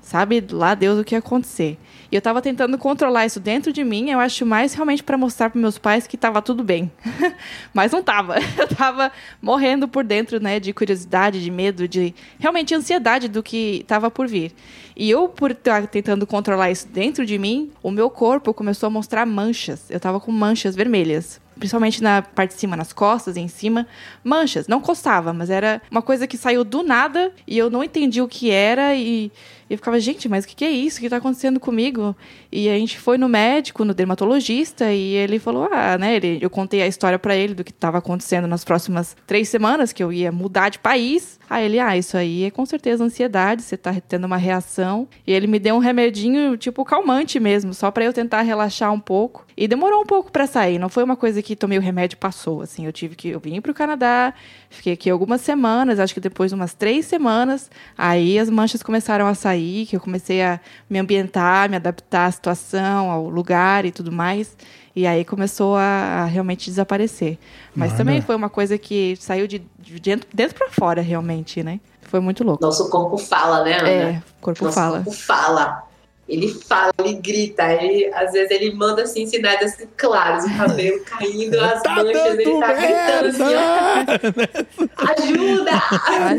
Sabe lá Deus o que ia acontecer. E eu tava tentando controlar isso dentro de mim, eu acho mais realmente para mostrar para meus pais que tava tudo bem. Mas não tava. Eu tava morrendo por dentro, né, de curiosidade, de medo, de realmente ansiedade do que tava por vir. E eu, por estar tentando controlar isso dentro de mim, o meu corpo começou a mostrar manchas. Eu tava com manchas vermelhas principalmente na parte de cima, nas costas e em cima, manchas. Não coçava, mas era uma coisa que saiu do nada e eu não entendi o que era e e eu ficava, gente, mas o que, que é isso? O que está acontecendo comigo? E a gente foi no médico, no dermatologista, e ele falou, ah, né? Ele, eu contei a história para ele do que estava acontecendo nas próximas três semanas, que eu ia mudar de país. Aí ele, ah, isso aí é com certeza ansiedade, você está tendo uma reação. E ele me deu um remedinho, tipo, calmante mesmo, só para eu tentar relaxar um pouco. E demorou um pouco para sair, não foi uma coisa que tomei o remédio e passou, assim. Eu tive que, eu vim para o Canadá, fiquei aqui algumas semanas, acho que depois de umas três semanas, aí as manchas começaram a sair que eu comecei a me ambientar, me adaptar à situação, ao lugar e tudo mais. E aí começou a, a realmente desaparecer. Mas Mano. também foi uma coisa que saiu de, de dentro, dentro para fora, realmente, né? Foi muito louco. Nosso corpo fala, né, Ana? É, o corpo Nosso fala. corpo fala. Ele fala, ele grita, ele, às vezes ele manda assim sinais assim, claros, o cabelo caindo, as Tá manchas, ele tá gritando assim, ó, merda! ajuda!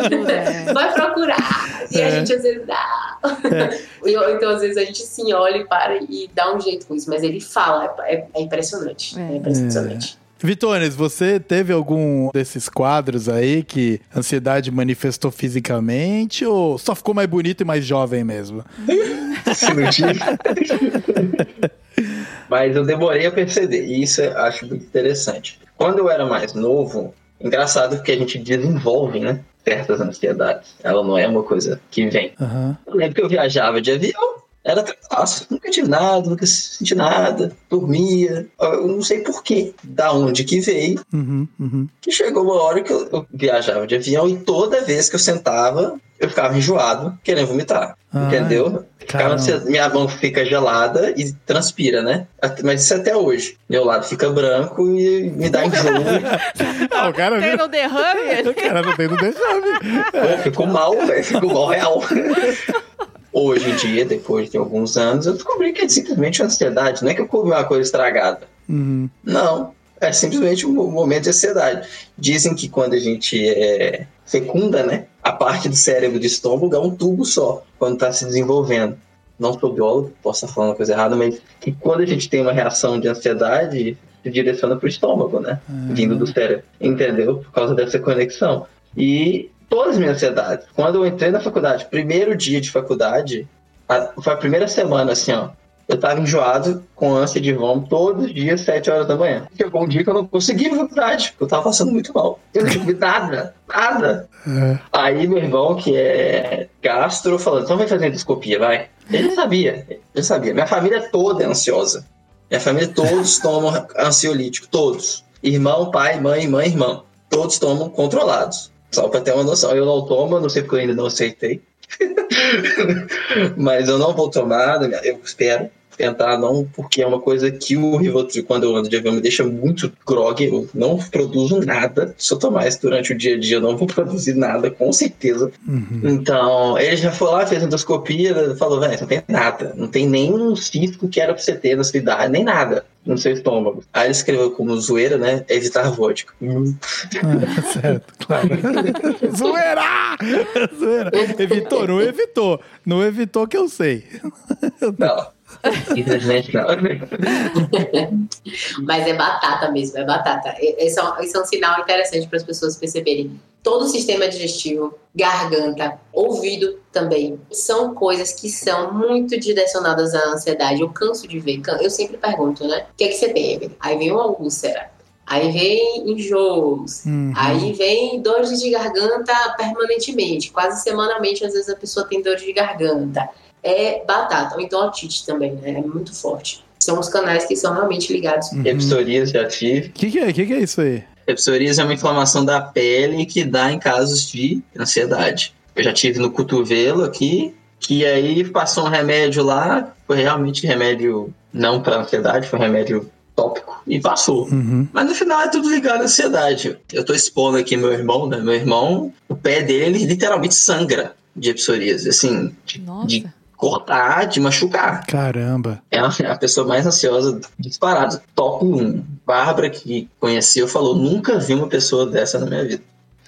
Ajuda, é. Vai procurar! E a É. gente às vezes dá. E, ou então, às vezes, a gente assim olha e para e dá um jeito com isso. Mas ele fala, é, é impressionante. É, É. impressionante. Vitones, você teve algum desses quadros aí que a ansiedade manifestou fisicamente ou só ficou mais bonito e mais jovem mesmo? Se não tive. Mas eu demorei a perceber, e isso eu acho muito interessante. Quando eu era mais novo, engraçado porque a gente desenvolve, né? Certas ansiedades. Ela não é uma coisa que vem. Aham. Eu lembro que eu viajava de avião, era tranquilo, nunca tive nada, nunca senti nada, dormia. Eu não sei porquê, da onde que veio, Uhum, uhum. que chegou uma hora que eu, eu viajava de avião e toda vez que eu sentava, eu ficava enjoado, querendo vomitar. Ah, entendeu? Ficava ansia- minha mão fica gelada e transpira, né? Mas isso até hoje. Meu lado fica branco e me dá enjoo. Ah, o cara Tem no derrame? O cara não tem no derrame. Pô, ficou mal, velho. Ficou mal real. Hoje em dia, depois de alguns anos, eu descobri que é simplesmente uma ansiedade. Não é que eu comi uma coisa estragada. Uhum. Não. É simplesmente um mo- momento de ansiedade. Dizem que quando a gente é fecunda, né? A parte do cérebro do estômago é um tubo só, quando está se desenvolvendo. Não sou biólogo, posso estar falando uma coisa errada, mas que quando a gente tem uma reação de ansiedade, se direciona para o estômago, né? Vindo do cérebro. Entendeu? Por causa dessa conexão. E todas as minhas ansiedades. Quando eu entrei na faculdade, primeiro dia de faculdade, a- foi a primeira semana, assim, ó. Eu tava enjoado, com ânsia de vômito, todos os dias, 7 horas da manhã. Chegou um dia que eu não consegui ir pra faculdade, porque eu tava passando muito mal. Eu não tive nada, nada. É. Aí meu irmão, que é gastro, falou, então vai fazer endoscopia, vai. Ele sabia, ele sabia. Minha família toda é ansiosa. Minha família todos tomam ansiolítico, todos. Irmão, pai, mãe, mãe, irmão. Todos tomam controlados. Só pra ter uma noção. Eu não tomo, não sei porque eu ainda não aceitei. Mas eu não vou tomar, eu espero tentar não, porque é uma coisa que o Rivotril, quando eu ando de avião, me deixa muito grog, eu não produzo nada. Se eu tomar isso durante o dia a dia, eu não vou produzir nada, com certeza. Uhum. Então, ele já foi lá, fez endoscopia, falou, velho, não tem nada, não tem nenhum cisco que era pra você ter na sua idade, nem nada no seu estômago. Aí ele escreveu como zoeira, né, evitar vodka. Hum, Ah, certo, claro. Zoeira! Zoeira! Evitou, não evitou. Não evitou que eu sei. Não, infelizmente não. Mas é batata mesmo, é batata. Esse é um, esse é um sinal interessante para as pessoas perceberem. Todo o sistema digestivo, garganta, ouvido também, são coisas que são muito direcionadas à ansiedade. Eu canso de ver, eu sempre pergunto, né? O que é que você tem? Evelyn? Aí vem uma úlcera, aí vem enjoos, Uhum. Aí vem dores de garganta permanentemente, quase semanalmente, às vezes a pessoa tem dor de garganta. É batata, ou então otite também, né? É muito forte. São os canais que são realmente ligados. Uhum. Psoríase já tive. O que, que é? que, que é isso aí? Psoríase é uma inflamação da pele que dá em casos de ansiedade. Eu já tive no cotovelo aqui, que aí passou um remédio lá, foi realmente remédio não para ansiedade, foi um remédio tópico e passou. Uhum. Mas no final é tudo ligado à ansiedade. Eu tô expondo aqui meu irmão, né? Meu irmão, o pé dele literalmente sangra de psoríase, assim, de, Nossa. de cortar, de machucar. Caramba. É a, a pessoa mais ansiosa disparada. Top 1. Bárbara, que conheceu, falou: nunca vi uma pessoa dessa na minha vida.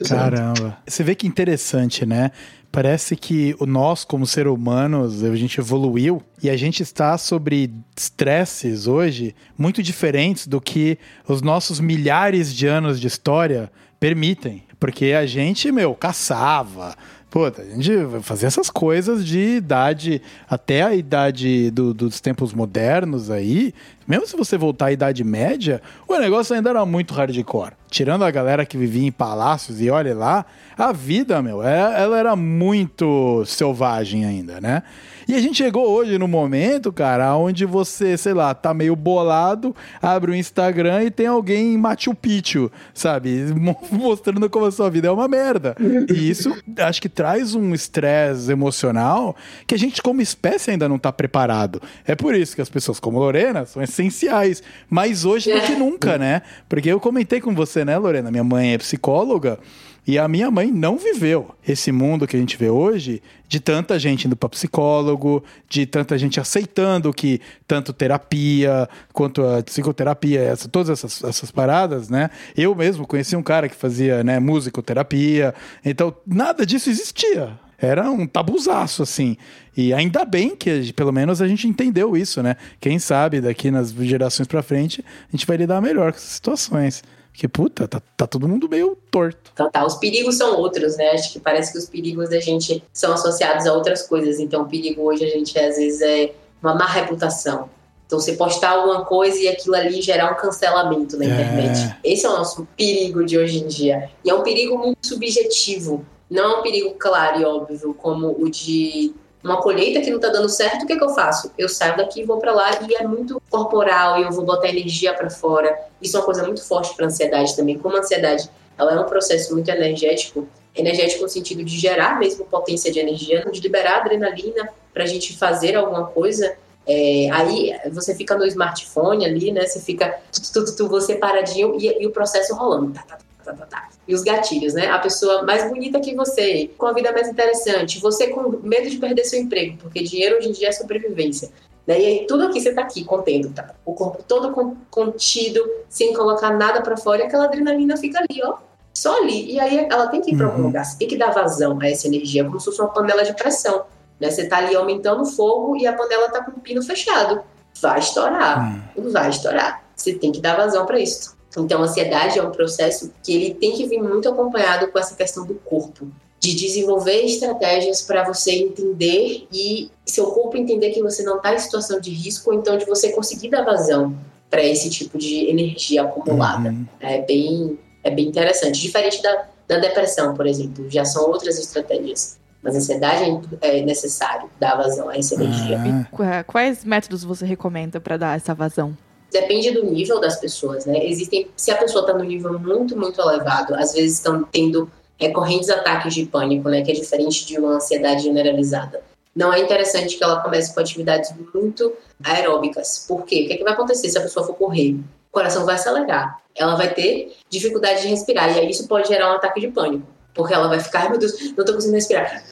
Caramba. Você vê que interessante, né? Parece que nós, como ser humanos, a gente evoluiu e a gente está sobre estresses hoje muito diferentes do que os nossos milhares de anos de história permitem. Porque a gente, meu, caçava. Pô, a gente fazia essas coisas de idade, até a idade do- dos tempos modernos aí. Mesmo se você voltar à Idade Média, o negócio ainda era muito hardcore. Tirando a galera que vivia em palácios e olha lá, a vida, meu, é- ela era muito selvagem ainda, né? E a gente chegou hoje no momento, cara, onde você, sei lá, tá meio bolado, abre o Instagram e tem alguém em Machu Picchu, sabe? Mo- Mostrando como a sua vida é uma merda. E isso acho que traz um estresse emocional que a gente, como espécie, ainda não tá preparado. É por isso que as pessoas como Lorena são essenciais. Mas hoje do que nunca, né? Porque eu comentei com você, né, Lorena? Minha mãe é psicóloga. E a minha mãe não viveu esse mundo que a gente vê hoje de tanta gente indo para psicólogo, de tanta gente aceitando que tanto terapia quanto a psicoterapia, essa, todas essas, essas paradas, né? Eu mesmo conheci um cara que fazia né, musicoterapia, então nada disso existia. Era um tabuzaço, assim. E ainda bem que, pelo menos, a gente entendeu isso, né? Quem sabe daqui nas gerações para frente, a gente vai lidar melhor com essas situações. Porque, puta, tá, tá todo mundo meio torto. Então tá, os perigos são outros, né? Acho que parece que os perigos da gente são associados a outras coisas. Então, o perigo hoje a gente às vezes é uma má reputação. Então, você postar alguma coisa e aquilo ali gerar um cancelamento na internet. É. Esse é o nosso perigo de hoje em dia. E é um perigo muito subjetivo. Não é um perigo claro e óbvio, como o de uma colheita que não está dando certo, o que, é que eu faço? Eu saio daqui vou para lá e é muito corporal e eu vou botar energia para fora. Isso é uma coisa muito forte para ansiedade também. Como a ansiedade ela é um processo muito energético, energético no sentido de gerar mesmo potência de energia, de liberar adrenalina para a gente fazer alguma coisa. É, aí você fica no smartphone ali, né? Você fica tu, tu, tu, você paradinho e, e o processo rolando. Tá, tá, tá, tá, tá. E os gatilhos, né? A pessoa mais bonita que você, com a vida mais interessante, você com medo de perder seu emprego, porque dinheiro hoje em dia é sobrevivência. Né? E aí tudo aqui você tá aqui contendo, tá? O corpo todo contido, sem colocar nada para fora, e aquela adrenalina fica ali, ó. Só ali. E aí ela tem que ir para algum uhum. lugar. Você tem que dar vazão a essa energia, como se fosse uma panela de pressão. Né? Você tá ali aumentando o fogo e a panela tá com o pino fechado. Vai estourar. Uhum. Vai estourar. Você tem que dar vazão para isso. Então, a ansiedade é um processo que ele tem que vir muito acompanhado com essa questão do corpo, de desenvolver estratégias para você entender e seu corpo entender que você não está em situação de risco, ou então de você conseguir dar vazão para esse tipo de energia acumulada. Uhum. É bem é bem interessante, diferente da, da depressão, por exemplo, já são outras estratégias. Mas a ansiedade é necessário dar vazão a essa energia. Ah. Quais métodos você recomenda para dar essa vazão? Depende do nível das pessoas, né? Existem, se a pessoa está no nível muito, muito elevado, às vezes estão tendo recorrentes ataques de pânico, né? Que é diferente de uma ansiedade generalizada. Não é interessante que ela comece com atividades muito aeróbicas. Por quê? O que, é que vai acontecer se a pessoa for correr? O coração vai acelerar. Ela vai ter dificuldade de respirar. E aí isso pode gerar um ataque de pânico. Porque ela vai ficar, meu Deus, não estou conseguindo respirar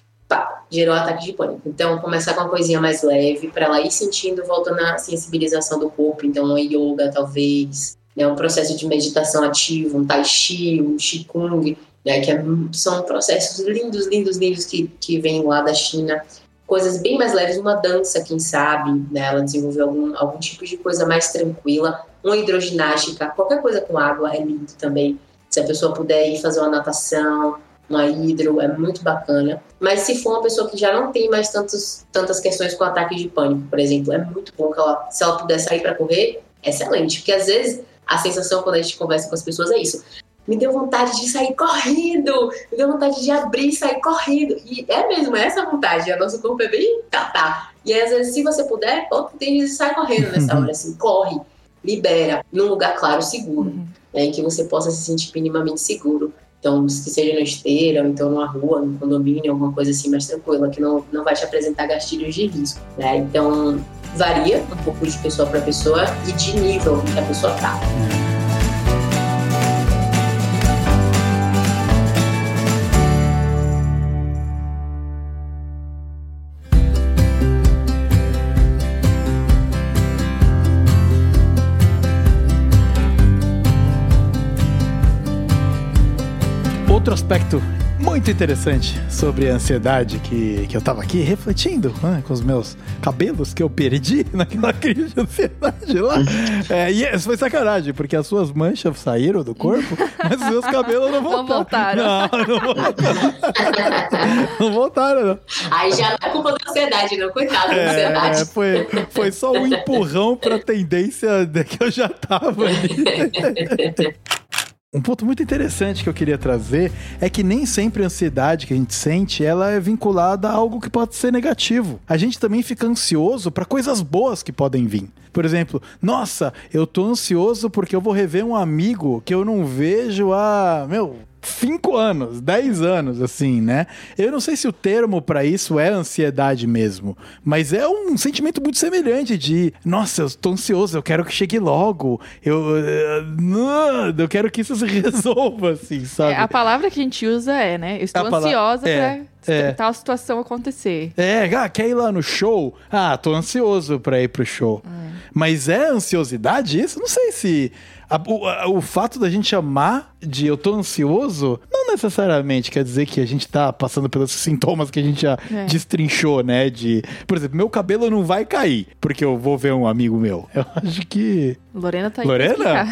gerou um ataque de pânico. Então, começar com uma coisinha mais leve, para ela ir sentindo, volta na sensibilização do corpo. Então, uma yoga, talvez, né, um processo de meditação ativo, um tai chi, um qigong, né, que é, são processos lindos, lindos, lindos que, que vêm lá da China. Coisas bem mais leves, uma dança, quem sabe, né, ela desenvolveu algum, algum tipo de coisa mais tranquila, uma hidroginástica, qualquer coisa com água é lindo também. Se a pessoa puder ir fazer uma natação, uma hidro, é muito bacana. Mas se for uma pessoa que já não tem mais tantos, tantas questões com ataque de pânico, por exemplo, é muito bom que ela, se ela puder sair para correr, excelente. Porque às vezes a sensação quando a gente conversa com as pessoas é isso. Me deu vontade de sair correndo, me deu vontade de abrir e sair correndo. E é mesmo, é essa vontade. O nosso corpo é bem tá, tá. E às vezes, se você puder, bota o tênis e sai correndo nessa hora, assim, corre, libera, num lugar claro, seguro, uhum. né, em que você possa se sentir minimamente seguro. Então, que seja na esteira, ou então numa rua, no condomínio, alguma coisa assim mais tranquila, que não, não vai te apresentar gastilhos de risco, né? Então, varia um pouco de pessoa para pessoa e de nível que a pessoa tá. Outro aspecto muito interessante sobre a ansiedade que, que eu tava aqui refletindo né, com os meus cabelos que eu perdi naquela crise de ansiedade lá. É, e isso foi sacanagem, porque as suas manchas saíram do corpo, mas os meus cabelos não voltaram. Não voltaram. Não, não voltaram. não voltaram, não. Aí já não é culpa da ansiedade, não. Coitado da é, ansiedade. Foi, foi só um empurrão pra tendência que eu já tava ali. Um ponto muito interessante que eu queria trazer é que nem sempre a ansiedade que a gente sente, ela é vinculada a algo que pode ser negativo. A gente também fica ansioso para coisas boas que podem vir. Por exemplo, nossa, eu tô ansioso porque eu vou rever um amigo que eu não vejo há, meu, cinco anos, dez anos, assim, né? Eu não sei se o termo para isso é ansiedade mesmo, mas é um sentimento muito semelhante de, nossa, eu tô ansioso, eu quero que chegue logo, eu, eu quero que isso se resolva, assim, sabe? É, a palavra que a gente usa é, né? Eu estou A ansiosa é, pra é. tal situação acontecer. É, ah, quer ir lá no show? Ah, tô ansioso pra ir pro show. Mas é ansiosidade isso? Não sei se. A- o, a- o fato da gente chamar de eu tô ansioso não necessariamente quer dizer que a gente tá passando pelos sintomas que a gente já É. destrinchou, né? De, por exemplo, meu cabelo não vai cair porque eu vou ver um amigo meu. Eu acho que. Lorena tá aí Lorena?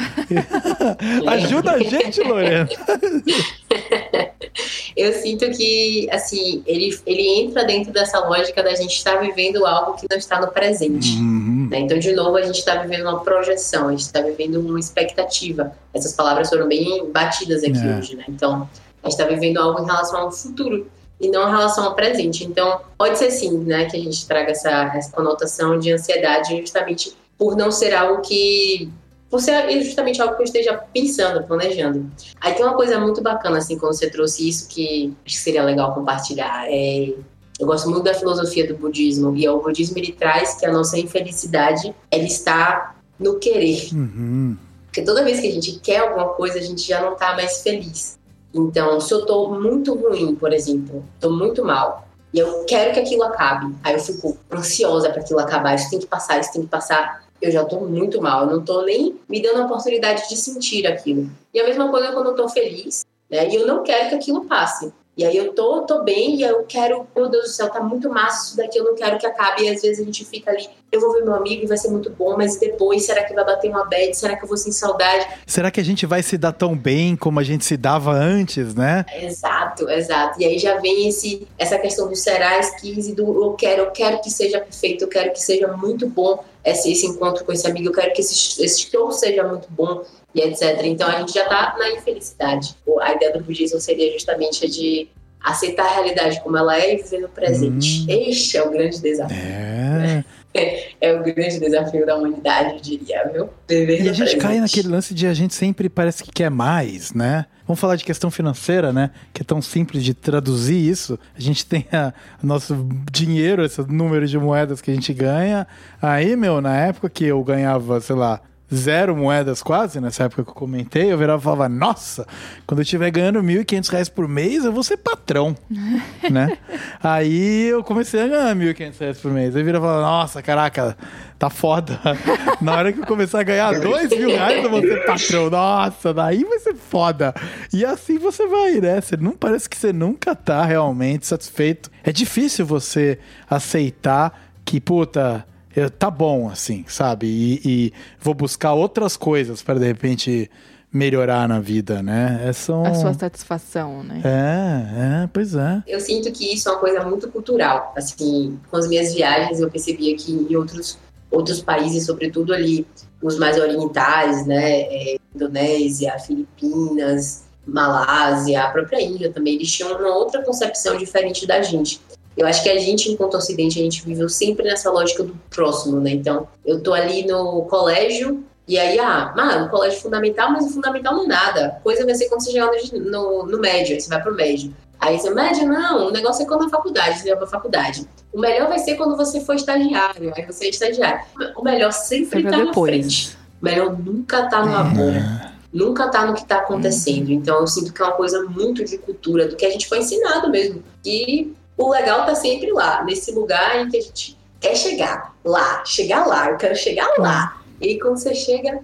Ajuda a gente, Lorena. Eu sinto que, assim, ele, ele entra dentro dessa lógica da gente estar vivendo algo que não está no presente. Uhum. né? Então, de novo, a gente está vivendo uma projeção, a gente está vivendo uma expectativa. Essas palavras foram bem batidas aqui É. hoje, né? Então, a gente está vivendo algo em relação ao futuro e não em relação ao presente. Então, pode ser sim, né, que a gente traga essa, essa conotação de ansiedade justamente por não ser algo que por ser justamente algo que eu esteja pensando, planejando. Aí tem uma coisa muito bacana, assim, quando você trouxe isso, que acho que seria legal compartilhar. É, eu gosto muito da filosofia do budismo, e o budismo ele traz que a nossa infelicidade, ela está no querer. Uhum. Porque toda vez que a gente quer alguma coisa, a gente já não tá mais feliz. Então, se eu tô muito ruim, por exemplo, tô muito mal, e eu quero que aquilo acabe, aí eu fico ansiosa para aquilo acabar, isso tem que passar, isso tem que passar. Eu já tô muito mal, eu não tô nem me dando a oportunidade de sentir aquilo. E a mesma coisa quando eu tô feliz, né? E eu não quero que aquilo passe. E aí eu tô, tô bem e eu quero, meu Deus do céu, tá muito massa isso daqui, eu não quero que acabe. E às vezes a gente fica ali, eu vou ver meu amigo e vai ser muito bom, mas depois, será que vai bater uma bad? Será que eu vou sem saudade? Será que a gente vai se dar tão bem como a gente se dava antes, né? Exato, exato. E aí já vem esse, essa questão do será esquise, do eu quero, eu quero que seja perfeito, eu quero que seja muito bom esse, esse encontro com esse amigo, eu quero que esse, esse show seja muito bom e etc. Então a gente já tá na infelicidade. A ideia do budismo seria justamente a de aceitar a realidade como ela é e viver no presente. Hum. Este é o grande desafio. É. É o grande desafio da humanidade, eu diria, viu? Viver E a gente cai naquele lance de a gente sempre parece que quer mais, né? Vamos falar de questão financeira, né? Que é tão simples de traduzir isso. A gente tem a, o nosso dinheiro, esse número de moedas que a gente ganha. Aí, meu, na época que eu ganhava, sei lá, zero moedas quase, nessa época que eu comentei, eu virava e falava, nossa, quando eu estiver ganhando 1.500 reais por mês, eu vou ser patrão, né? Aí eu comecei a ganhar 1.500 reais por mês. Aí vira e fala, nossa, caraca, tá foda. Na hora que eu começar a ganhar dois mil reais, eu vou ser patrão. Nossa, daí vai ser foda. E assim você vai, né? Você não parece que você nunca tá realmente satisfeito. É difícil você aceitar que, puta, eu- tá bom assim, sabe? E, e vou buscar outras coisas para de repente melhorar na vida, né? É, são... A sua satisfação, né? É, é, pois é. Eu sinto que isso é uma coisa muito cultural. Assim, com as minhas viagens, eu percebia que em outros, outros países, sobretudo ali os mais orientais, né, é, Indonésia, Filipinas, Malásia, a própria Índia também, eles tinham uma outra concepção diferente da gente. Eu acho que a gente, enquanto Ocidente, a gente viveu sempre nessa lógica do próximo, né? Então, eu tô ali no colégio e aí, ah, mano, colégio fundamental, mas o fundamental não é nada. A coisa vai ser quando você chegar no, no, no médio, aí você vai pro médio. Aí você, médio, não, o negócio é quando na faculdade, você vai pra faculdade. O melhor vai ser quando você for estagiário, aí você é estagiário. O melhor sempre tá na depois. frente. O melhor nunca tá no agora. Nunca tá no que tá acontecendo. Então eu sinto que é uma coisa muito de cultura, do que a gente foi ensinado mesmo. E o legal tá sempre lá, nesse lugar em que a gente quer chegar. Lá, chegar lá, eu quero chegar lá. E quando você chega,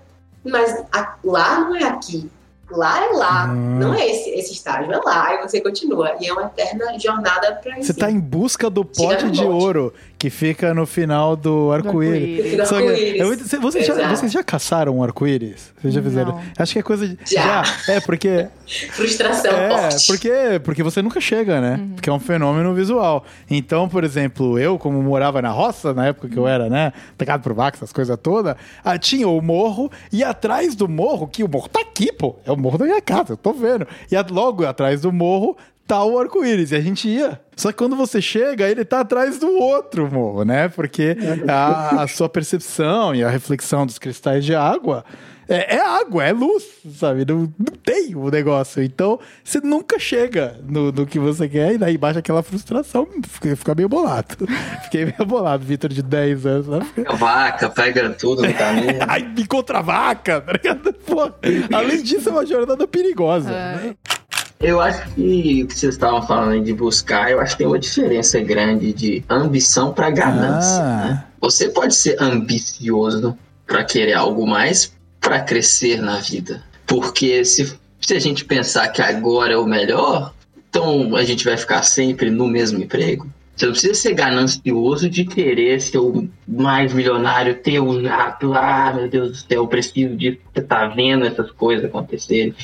mas a- lá não é aqui. Lá é lá, Hum. não é esse, esse estágio, é lá, e você continua. E é uma eterna jornada pra Você tá em busca do pote de pote. ouro que fica no final do arco-íris. eu- cê- vocês, já, vocês já caçaram um arco-íris? Vocês já fizeram? Não. Acho que é coisa de. Já. É, porque. Frustração É, forte. porque, porque você nunca chega, né? Porque é um fenômeno visual. Então, por exemplo, eu, como morava na roça, na época que eu era, né? Atacado por vacas, essas coisas todas, ah, tinha o morro, e atrás do morro, que o morro tá aqui, pô. É o morro da minha casa, eu tô vendo. E logo atrás do morro tá o arco-íris. E a gente ia. Só que quando você chega, ele tá atrás do outro morro, né? Porque a, a sua percepção e a reflexão dos cristais de água é, é água, é luz, sabe? Não, não tem o negócio. Então, você nunca chega no, no que você quer e daí baixa aquela frustração. Fica, fica meio bolado. Fiquei meio bolado, Vitor, de 10 anos. Né? A vaca pega tudo no caminho. Aí encontra a vaca, tá ligado? Pô, além disso, é uma jornada perigosa. Né? Eu acho que o que vocês estavam falando de buscar, eu acho que tem uma diferença grande de ambição para ganância. Ah. Né? Você pode ser ambicioso para querer algo mais, para crescer na vida. Porque se, se a gente pensar que agora é o melhor, então a gente vai ficar sempre no mesmo emprego. Você não precisa ser ganancioso de querer ser o mais milionário, ter o jato, ah, meu Deus do céu, eu preciso disso. Você tá vendo essas coisas acontecerem.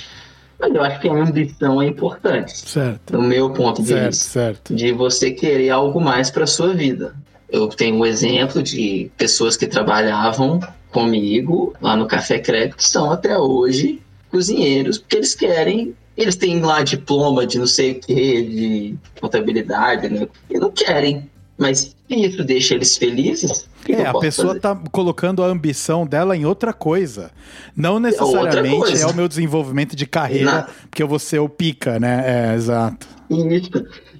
Mas eu acho que a ambição é importante. Certo. Do meu ponto de Certo, vista. certo. De você querer algo mais para sua vida. Eu tenho um exemplo de pessoas que trabalhavam comigo lá no Café Crédito que são até hoje cozinheiros, porque eles querem. Eles têm lá diploma de não sei o que, de contabilidade, né? E não querem. Mas se isso deixa eles felizes, que É, eu a pessoa fazer? tá colocando a ambição dela em outra coisa. Não necessariamente coisa. é o meu desenvolvimento de carreira, Na- porque eu vou ser o pica, né? É, exato. Isso,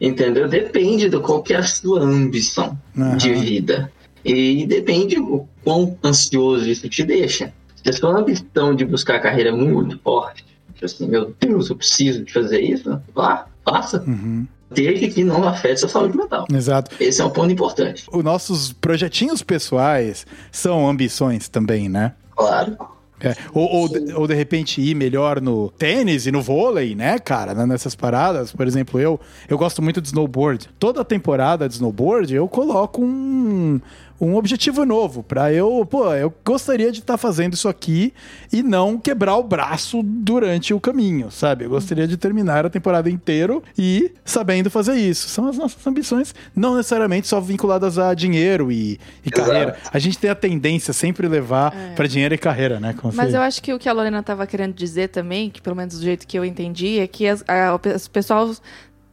entendeu? Depende do qual que é a sua ambição Aham. de vida. E depende o quão ansioso isso te deixa. Se a sua ambição de buscar a carreira é muito forte, tipo assim, meu Deus, eu preciso de fazer isso, vá, faça. Uhum, Desde que não afete sua saúde mental. exato. Esse é um ponto importante. Os nossos projetinhos pessoais são ambições também, né? Claro. É, Ou, ou, de- ou de repente ir melhor no tênis e no vôlei, né, cara? né, Nessas paradas. Por exemplo, eu, eu gosto muito de snowboard. Toda temporada de snowboard eu coloco um, um objetivo novo pra eu, pô, eu gostaria de estar fazendo isso aqui e não quebrar o braço durante o caminho, sabe? Eu gostaria de terminar a temporada inteiro e sabendo fazer isso. São as nossas ambições, não necessariamente só vinculadas a dinheiro e, e carreira. A gente tem a tendência sempre levar pra dinheiro e carreira, né? Como Mas você- eu acho que o que a Lorena estava querendo dizer também, que pelo menos do jeito que eu entendi, é que as, a, o pessoal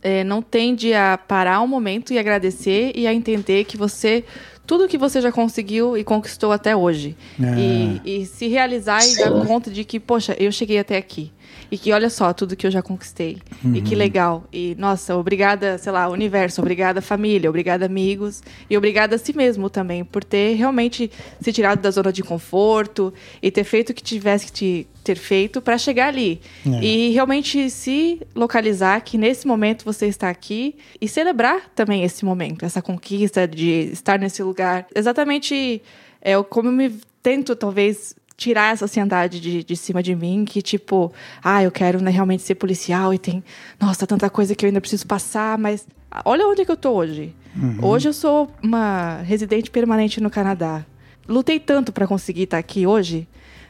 é, não tende a parar um momento e agradecer e a entender que você tudo que você já conseguiu e conquistou até hoje. É. e, e se realizar e dar conta de que poxa eu cheguei até aqui e que olha só tudo que eu já conquistei. E que legal. E nossa obrigada sei lá universo obrigada família obrigada amigos. E obrigada a si mesmo também por ter realmente se tirado da zona de conforto e ter feito o que tivesse que te ter feito para chegar ali. É. e realmente se localizar que nesse momento você está aqui e celebrar também esse momento essa conquista de estar nesse lugar. Exatamente é como eu me tento talvez tirar essa ansiedade de, de cima de mim, que tipo, ah, eu quero né, realmente ser policial e tem, nossa, tanta coisa que eu ainda preciso passar, mas olha onde é que eu tô hoje. Hoje eu sou uma residente permanente no Canadá. Lutei tanto para conseguir estar aqui hoje,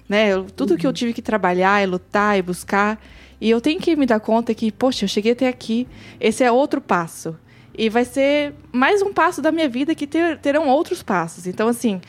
né? Eu- tudo que eu tive que trabalhar e lutar e buscar, e eu tenho que me dar conta que, poxa, eu cheguei até aqui. Esse é outro passo. E vai ser mais um passo da minha vida que ter- terão outros passos. Então, assim,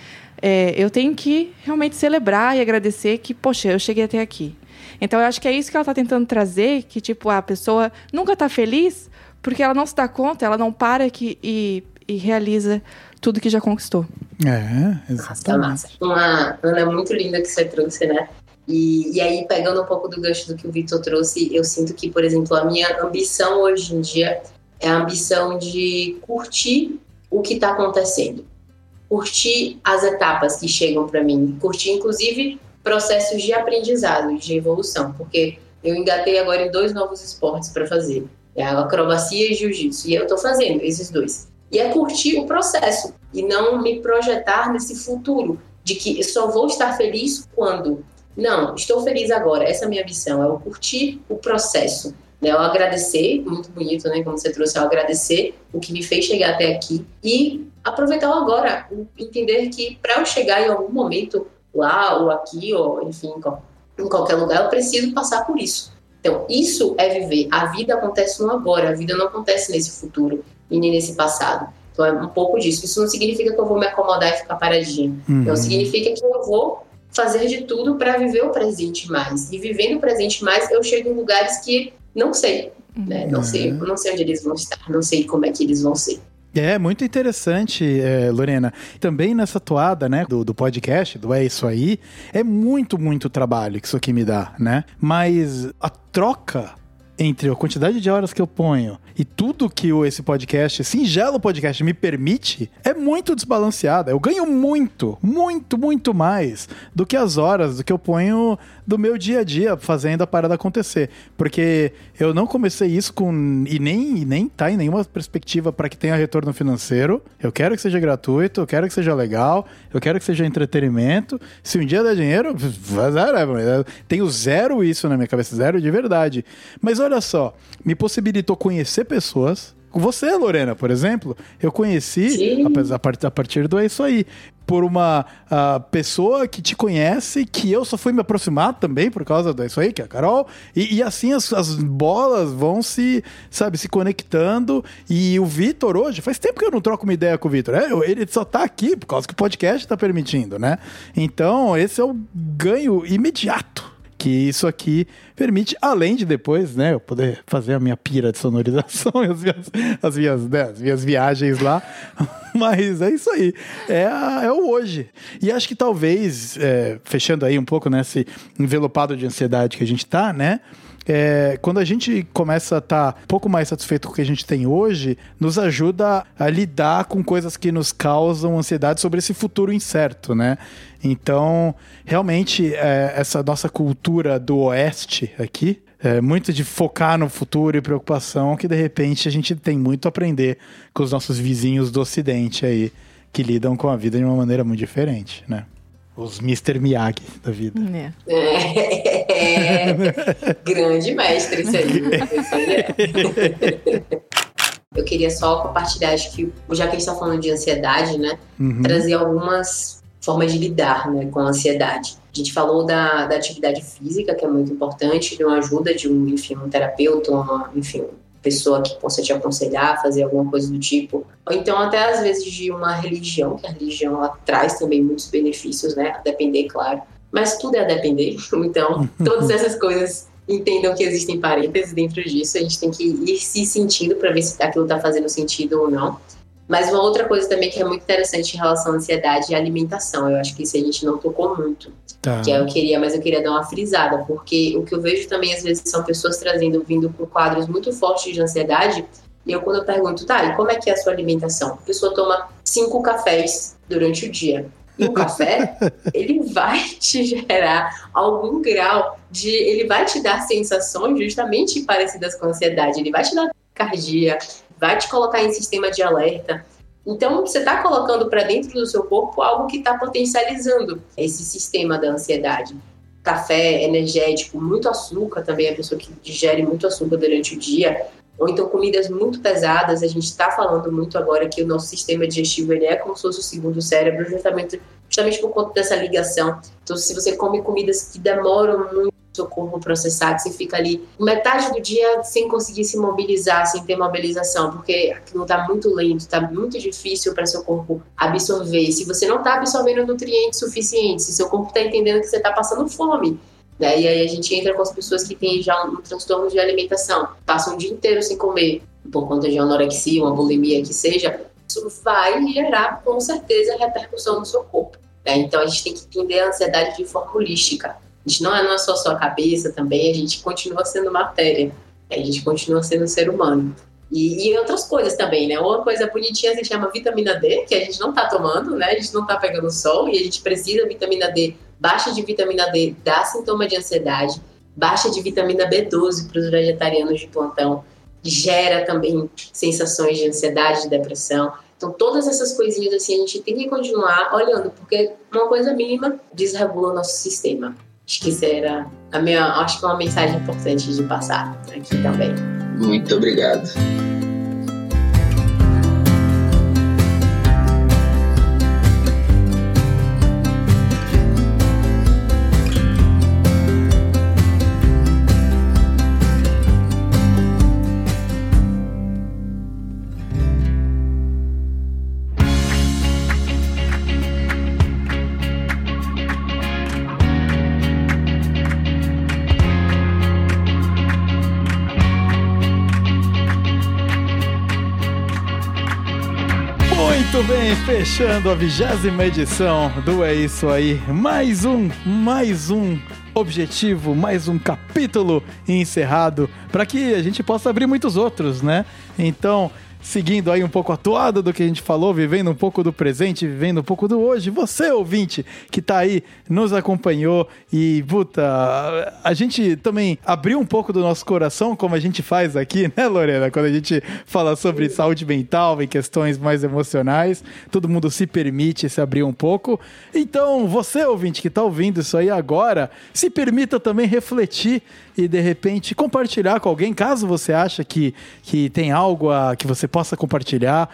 é, eu tenho que realmente celebrar e agradecer que, poxa, eu cheguei até aqui. Então, eu acho que é isso que ela está tentando trazer, que, tipo, a pessoa nunca está feliz porque ela não se dá conta, ela não para que, e, e realiza tudo que já conquistou. É, exatamente. massa. Uma Ana muito linda que você trouxe, né? E, e aí, pegando um pouco do gancho do que o Vitor trouxe, eu sinto que, por exemplo, a minha ambição hoje em dia é a ambição de curtir o que está acontecendo. Curtir as etapas que chegam para mim. Curtir, inclusive, processos de aprendizado, de evolução. Porque eu engatei agora em dois novos esportes para fazer. É a acrobacia e jiu-jitsu. E eu estou fazendo esses dois. E é curtir o processo e não me projetar nesse futuro de que só vou estar feliz quando. Não, estou feliz agora. Essa é a minha missão, é o curtir o processo. Né? Eu agradecer, muito bonito, né? Como você trouxe, eu agradecer o que me fez chegar até aqui e aproveitar agora, entender que para eu chegar em algum momento lá ou aqui, ou enfim, em qual- em qualquer lugar, eu preciso passar por isso. Então, isso é viver. A vida acontece no agora, a vida não acontece nesse futuro e nem nesse passado. Então, é um pouco disso. Isso não significa que eu vou me acomodar e ficar paradinha. Uhum. Então, significa que eu vou fazer de tudo para viver o presente mais. E vivendo o presente mais, eu chego em lugares que não sei, né? Não sei, Uhum. não sei onde eles vão estar, não sei como é que eles vão ser. É muito interessante, é, Lorena. Também nessa toada, né, do, do podcast, do É Isso Aí, é muito, muito trabalho que isso aqui me dá, né? Mas a troca entre a quantidade de horas que eu ponho e tudo que esse podcast, singelo podcast, me permite, é muito desbalanceada. Eu ganho muito, muito, muito mais do que as horas do que eu ponho do meu dia a dia fazendo a parada acontecer. Porque eu não comecei isso com. E nem, nem tá em nenhuma perspectiva para que tenha retorno financeiro. Eu quero que seja gratuito, eu quero que seja legal, eu quero que seja entretenimento. Se um dia der dinheiro, zero, tenho zero isso na minha cabeça, zero de verdade. Mas olha só, me possibilitou conhecer pessoas. Você, Lorena, por exemplo, eu conheci a, partir do É Isso Aí. Por uma uh, pessoa que te conhece, que eu só fui me aproximar também por causa do É Isso Aí, que é a Carol. E, e assim as, as, bolas vão se, sabe, se conectando. E o Vitor hoje, faz tempo que eu não troco uma ideia com o Vitor. É, ele só tá aqui por causa que o podcast está permitindo, né? Então, esse é o ganho imediato que isso aqui permite, além de depois, né, eu poder fazer a minha pira de sonorização e as minhas, as minhas, né, as minhas viagens lá. Mas é isso aí. É, a, é o hoje. E acho que talvez, é, fechando aí um pouco nesse envelopado de ansiedade que a gente tá, né? É, quando a gente começa a estar tá um pouco mais satisfeito com o que a gente tem hoje, nos ajuda a lidar com coisas que nos causam ansiedade sobre esse futuro incerto, né? Então, realmente, é, essa nossa cultura do oeste aqui, é, muito de focar no futuro e preocupação, que de repente a gente tem muito a aprender com os nossos vizinhos do ocidente aí, que lidam com a vida de uma maneira muito diferente, né? Os Mr. Miyagi da vida. É. é. Grande mestre, isso aí. Isso aí é. Eu queria só compartilhar, acho que, já que a gente está falando de ansiedade, né? Uhum. Trazer algumas formas de lidar né, com a ansiedade. A gente falou da, da atividade física, que é muito importante, de uma ajuda de um, enfim, um terapeuta, uma, enfim, pessoa que possa te aconselhar, fazer alguma coisa do tipo. Ou então até às vezes de uma religião, que a religião ela traz também muitos benefícios, né? A depender, claro. Mas tudo é a depender. Então, todas essas coisas entendam que existem parênteses dentro disso. A gente tem que ir se sentindo para ver se aquilo está fazendo sentido ou não. Mas uma outra coisa também que é muito interessante em relação à ansiedade é a alimentação. Eu acho que isso a gente não tocou muito. Tá. Que é eu queria, mas eu queria dar uma frisada, porque o que eu vejo também às vezes são pessoas trazendo, vindo com quadros muito fortes de ansiedade. E eu, quando eu pergunto, tá, e como é que é a sua alimentação? A pessoa toma cinco cafés durante o dia. E o café, ele vai te gerar algum grau de. Ele vai te dar sensações justamente parecidas com a ansiedade. Ele vai te dar cardia, vai te colocar em sistema de alerta. Então, você está colocando para dentro do seu corpo algo que está potencializando esse sistema da ansiedade. Café, energético, muito açúcar também, a pessoa que digere muito açúcar durante o dia, ou então comidas muito pesadas. A gente está falando muito agora que o nosso sistema digestivo ele é como se fosse o segundo cérebro, justamente, justamente por conta dessa ligação. Então, se você come comidas que demoram muito seu corpo processar, que você fica ali metade do dia sem conseguir se mobilizar, sem ter mobilização, porque aquilo está muito lento, está muito difícil para seu corpo absorver. Se você não está absorvendo nutrientes suficientes, se seu corpo está entendendo que você está passando fome, né? E aí a gente entra com as pessoas que têm já um transtorno de alimentação, passam o dia inteiro sem comer, por conta de anorexia, uma bulimia que seja, isso vai gerar com certeza repercussão no seu corpo. Né? Então a gente tem que entender a ansiedade de forma holística. A gente não é, não é só sua cabeça também, a gente continua sendo matéria, a gente continua sendo ser humano. E, e, outras coisas também, né? Uma coisa bonitinha se chama vitamina D, que a gente não tá tomando, né? A gente não tá pegando sol e a gente precisa de vitamina D. Baixa de vitamina D dá sintoma de ansiedade, baixa de vitamina B12 para os vegetarianos de plantão, gera também sensações de ansiedade, de depressão. Então, todas essas coisinhas assim, a gente tem que continuar olhando, porque uma coisa mínima desregula o nosso sistema. Acho que era a minha, acho que é uma mensagem importante de passar aqui também. Muito obrigado. Fechando a vigésima edição do É Isso Aí. Mais um, mais um objetivo, mais um capítulo encerrado para que a gente possa abrir muitos outros, né? Então, seguindo aí um pouco a toada do que a gente falou, vivendo um pouco do presente, vivendo um pouco do hoje. Você, ouvinte, que tá aí, nos acompanhou e, puta, a gente também abriu um pouco do nosso coração, como a gente faz aqui, né, Lorena? Quando a gente fala sobre saúde mental e questões mais emocionais, todo mundo se permite se abrir um pouco. Então, você, ouvinte, que tá ouvindo isso aí agora, se permita também refletir e de repente compartilhar com alguém, caso você acha que, que tem algo a, que você possa compartilhar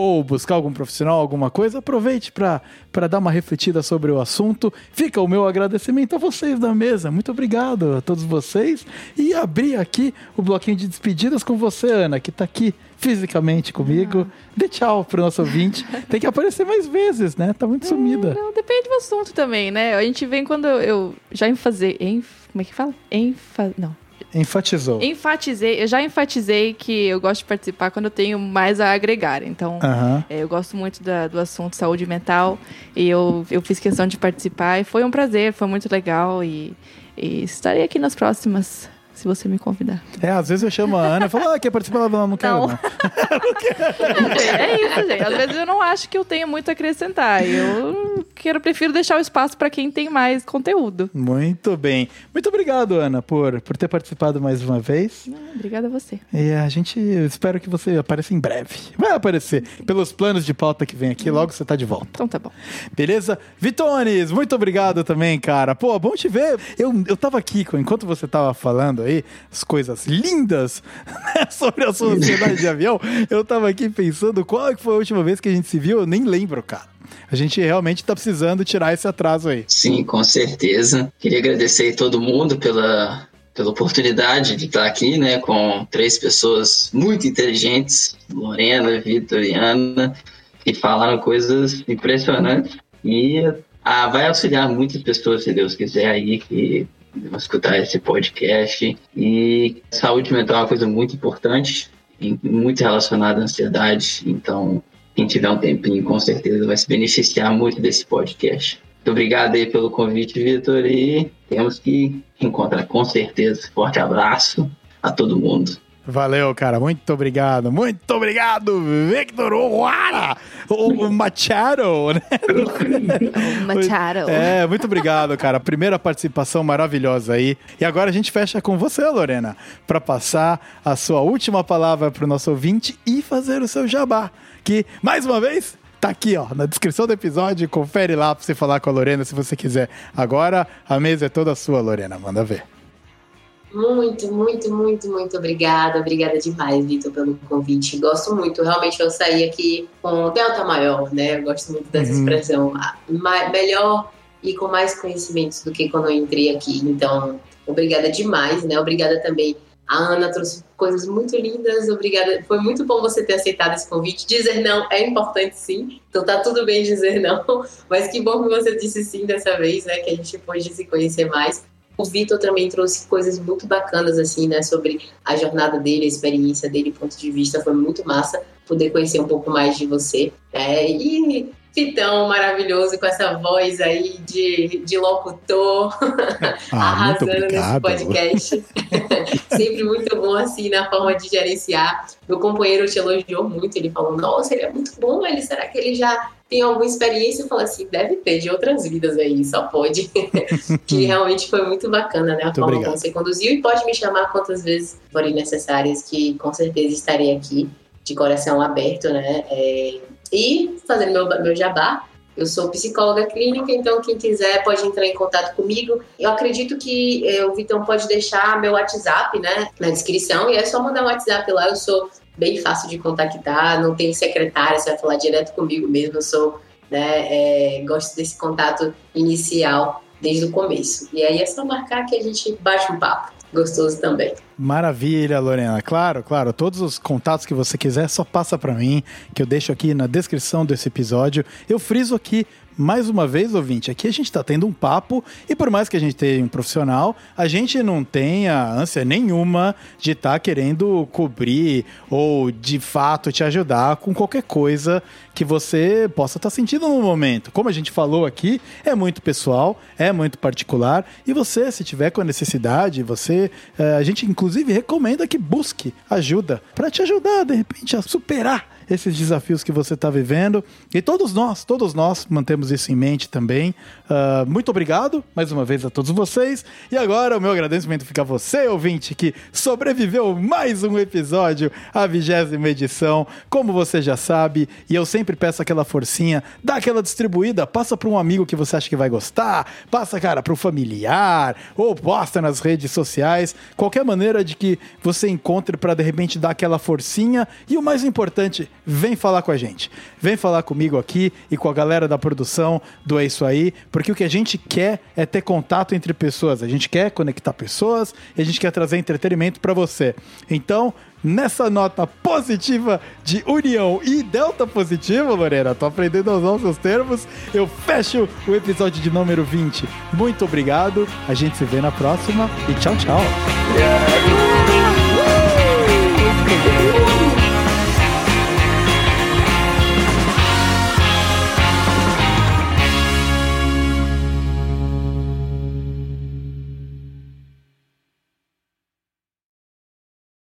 ou buscar algum profissional, alguma coisa, aproveite para dar uma refletida sobre o assunto. Fica o meu agradecimento a vocês da mesa. Muito obrigado a todos vocês. E abrir aqui o bloquinho de despedidas com você, Ana, que está aqui fisicamente comigo. Ah. Dê tchau pro nosso ouvinte. Tem que aparecer mais vezes, né? Tá muito sumida. Não, depende do assunto também, né? A gente vem quando eu já enfazei. Enf, como é que fala? Enfa, não Enfatizou. Enfatizei, eu já enfatizei que eu gosto de participar quando eu tenho mais a agregar. Então, é, eu gosto muito da, do assunto saúde mental e eu, eu fiz questão de participar e foi um prazer, foi muito legal e, e estarei aqui nas próximas se você me convidar. É, às vezes eu chamo a Ana e falo, ah, quer participar? Ela não, não quero, não. não. é isso, gente. Às vezes eu não acho que eu tenho muito a acrescentar. Eu quero, prefiro deixar o espaço para quem tem mais conteúdo. Muito bem. Muito obrigado, Ana, por, por ter participado mais uma vez. obrigada a você. E a gente espero que você apareça em breve. Vai aparecer. Pelos planos de pauta que vem aqui, logo você tá de volta. Então tá bom. Beleza? Vitones, muito obrigado também, cara. Pô, bom te ver. Eu, eu tava aqui, enquanto você tava falando as coisas lindas né, sobre a sociedade de avião, eu tava aqui pensando qual foi a última vez que a gente se viu, eu nem lembro, cara. A gente realmente está precisando tirar esse atraso aí. Sim, com certeza. Queria agradecer a todo mundo pela, pela oportunidade de estar aqui, né, com três pessoas muito inteligentes, Lorena, Vitor e Ana, que falaram coisas impressionantes e ah, vai auxiliar muitas pessoas, se Deus quiser, aí, que escutar esse podcast. E saúde mental é uma coisa muito importante, muito relacionada à ansiedade. Então, quem tiver um tempinho, com certeza vai se beneficiar muito desse podcast. Muito obrigado aí pelo convite, Vitor. E temos que encontrar com certeza. Forte abraço a todo mundo. Valeu, cara. Muito obrigado. Muito obrigado, Victor Oara, o, Machado, né? Machado. É, muito obrigado, cara. Primeira participação maravilhosa aí. E agora a gente fecha com você, Lorena, para passar a sua última palavra para o nosso ouvinte e fazer o seu jabá. Que, mais uma vez, tá aqui, ó, na descrição do episódio. Confere lá para você falar com a Lorena se você quiser. Agora a mesa é toda sua, Lorena. Manda ver. Muito, muito, muito, muito obrigada. Obrigada demais, Vitor, pelo convite. Gosto muito. Realmente eu saí aqui com delta maior, né? Eu gosto muito dessa uhum. expressão. Melhor e com mais conhecimentos do que quando eu entrei aqui. Então, obrigada demais, né? Obrigada também. A Ana trouxe coisas muito lindas. Obrigada. Foi muito bom você ter aceitado esse convite. Dizer não é importante, sim. Então tá tudo bem dizer não. Mas que bom que você disse sim dessa vez, né? Que a gente pôde se conhecer mais. O Vitor também trouxe coisas muito bacanas, assim, né, sobre a jornada dele, a experiência dele, ponto de vista. Foi muito massa poder conhecer um pouco mais de você. É, e Fitão maravilhoso com essa voz aí de, de locutor, ah, arrasando nesse podcast. Sempre muito bom assim na forma de gerenciar. Meu companheiro te elogiou muito, ele falou: Nossa, ele é muito bom, ele será que ele já tem alguma experiência? Eu falei assim: Deve ter de outras vidas aí, só pode. que realmente foi muito bacana, né? A muito forma obrigado. como você conduziu e pode me chamar quantas vezes forem necessárias, que com certeza estarei aqui de coração aberto, né? É, e fazendo meu, meu jabá, eu sou psicóloga clínica, então quem quiser pode entrar em contato comigo. Eu acredito que eh, o Vitão pode deixar meu WhatsApp, né, na descrição, e é só mandar um WhatsApp lá. Eu sou bem fácil de contactar, não tenho secretária, você vai falar direto comigo mesmo. Eu sou, né, é, gosto desse contato inicial desde o começo. E aí é só marcar que a gente bate um papo gostoso também. Maravilha, Lorena. Claro, claro. Todos os contatos que você quiser, só passa para mim, que eu deixo aqui na descrição desse episódio. Eu friso aqui mais uma vez, ouvinte, aqui a gente está tendo um papo e por mais que a gente tenha um profissional, a gente não tenha ânsia nenhuma de estar tá querendo cobrir ou de fato te ajudar com qualquer coisa que você possa estar tá sentindo no momento. Como a gente falou aqui, é muito pessoal, é muito particular e você, se tiver com a necessidade, você, eh, a gente inclusive recomenda que busque ajuda para te ajudar de repente a superar esses desafios que você está vivendo. E todos nós, todos nós mantemos isso em mente também. Uh, muito obrigado mais uma vez a todos vocês. E agora o meu agradecimento fica a você, ouvinte, que sobreviveu mais um episódio, a vigésima edição. Como você já sabe, e eu sempre peço aquela forcinha, dá aquela distribuída, passa para um amigo que você acha que vai gostar, passa, cara, para o familiar, ou posta nas redes sociais, qualquer maneira de que você encontre para de repente dar aquela forcinha. E o mais importante, vem falar com a gente. Vem falar comigo aqui e com a galera da produção do É Isso Aí, porque o que a gente quer é ter contato entre pessoas. A gente quer conectar pessoas e a gente quer trazer entretenimento para você. Então, nessa nota positiva de união e delta positivo, Lorena, tô aprendendo a usar os seus termos, eu fecho o episódio de número 20. Muito obrigado, a gente se vê na próxima e tchau, tchau.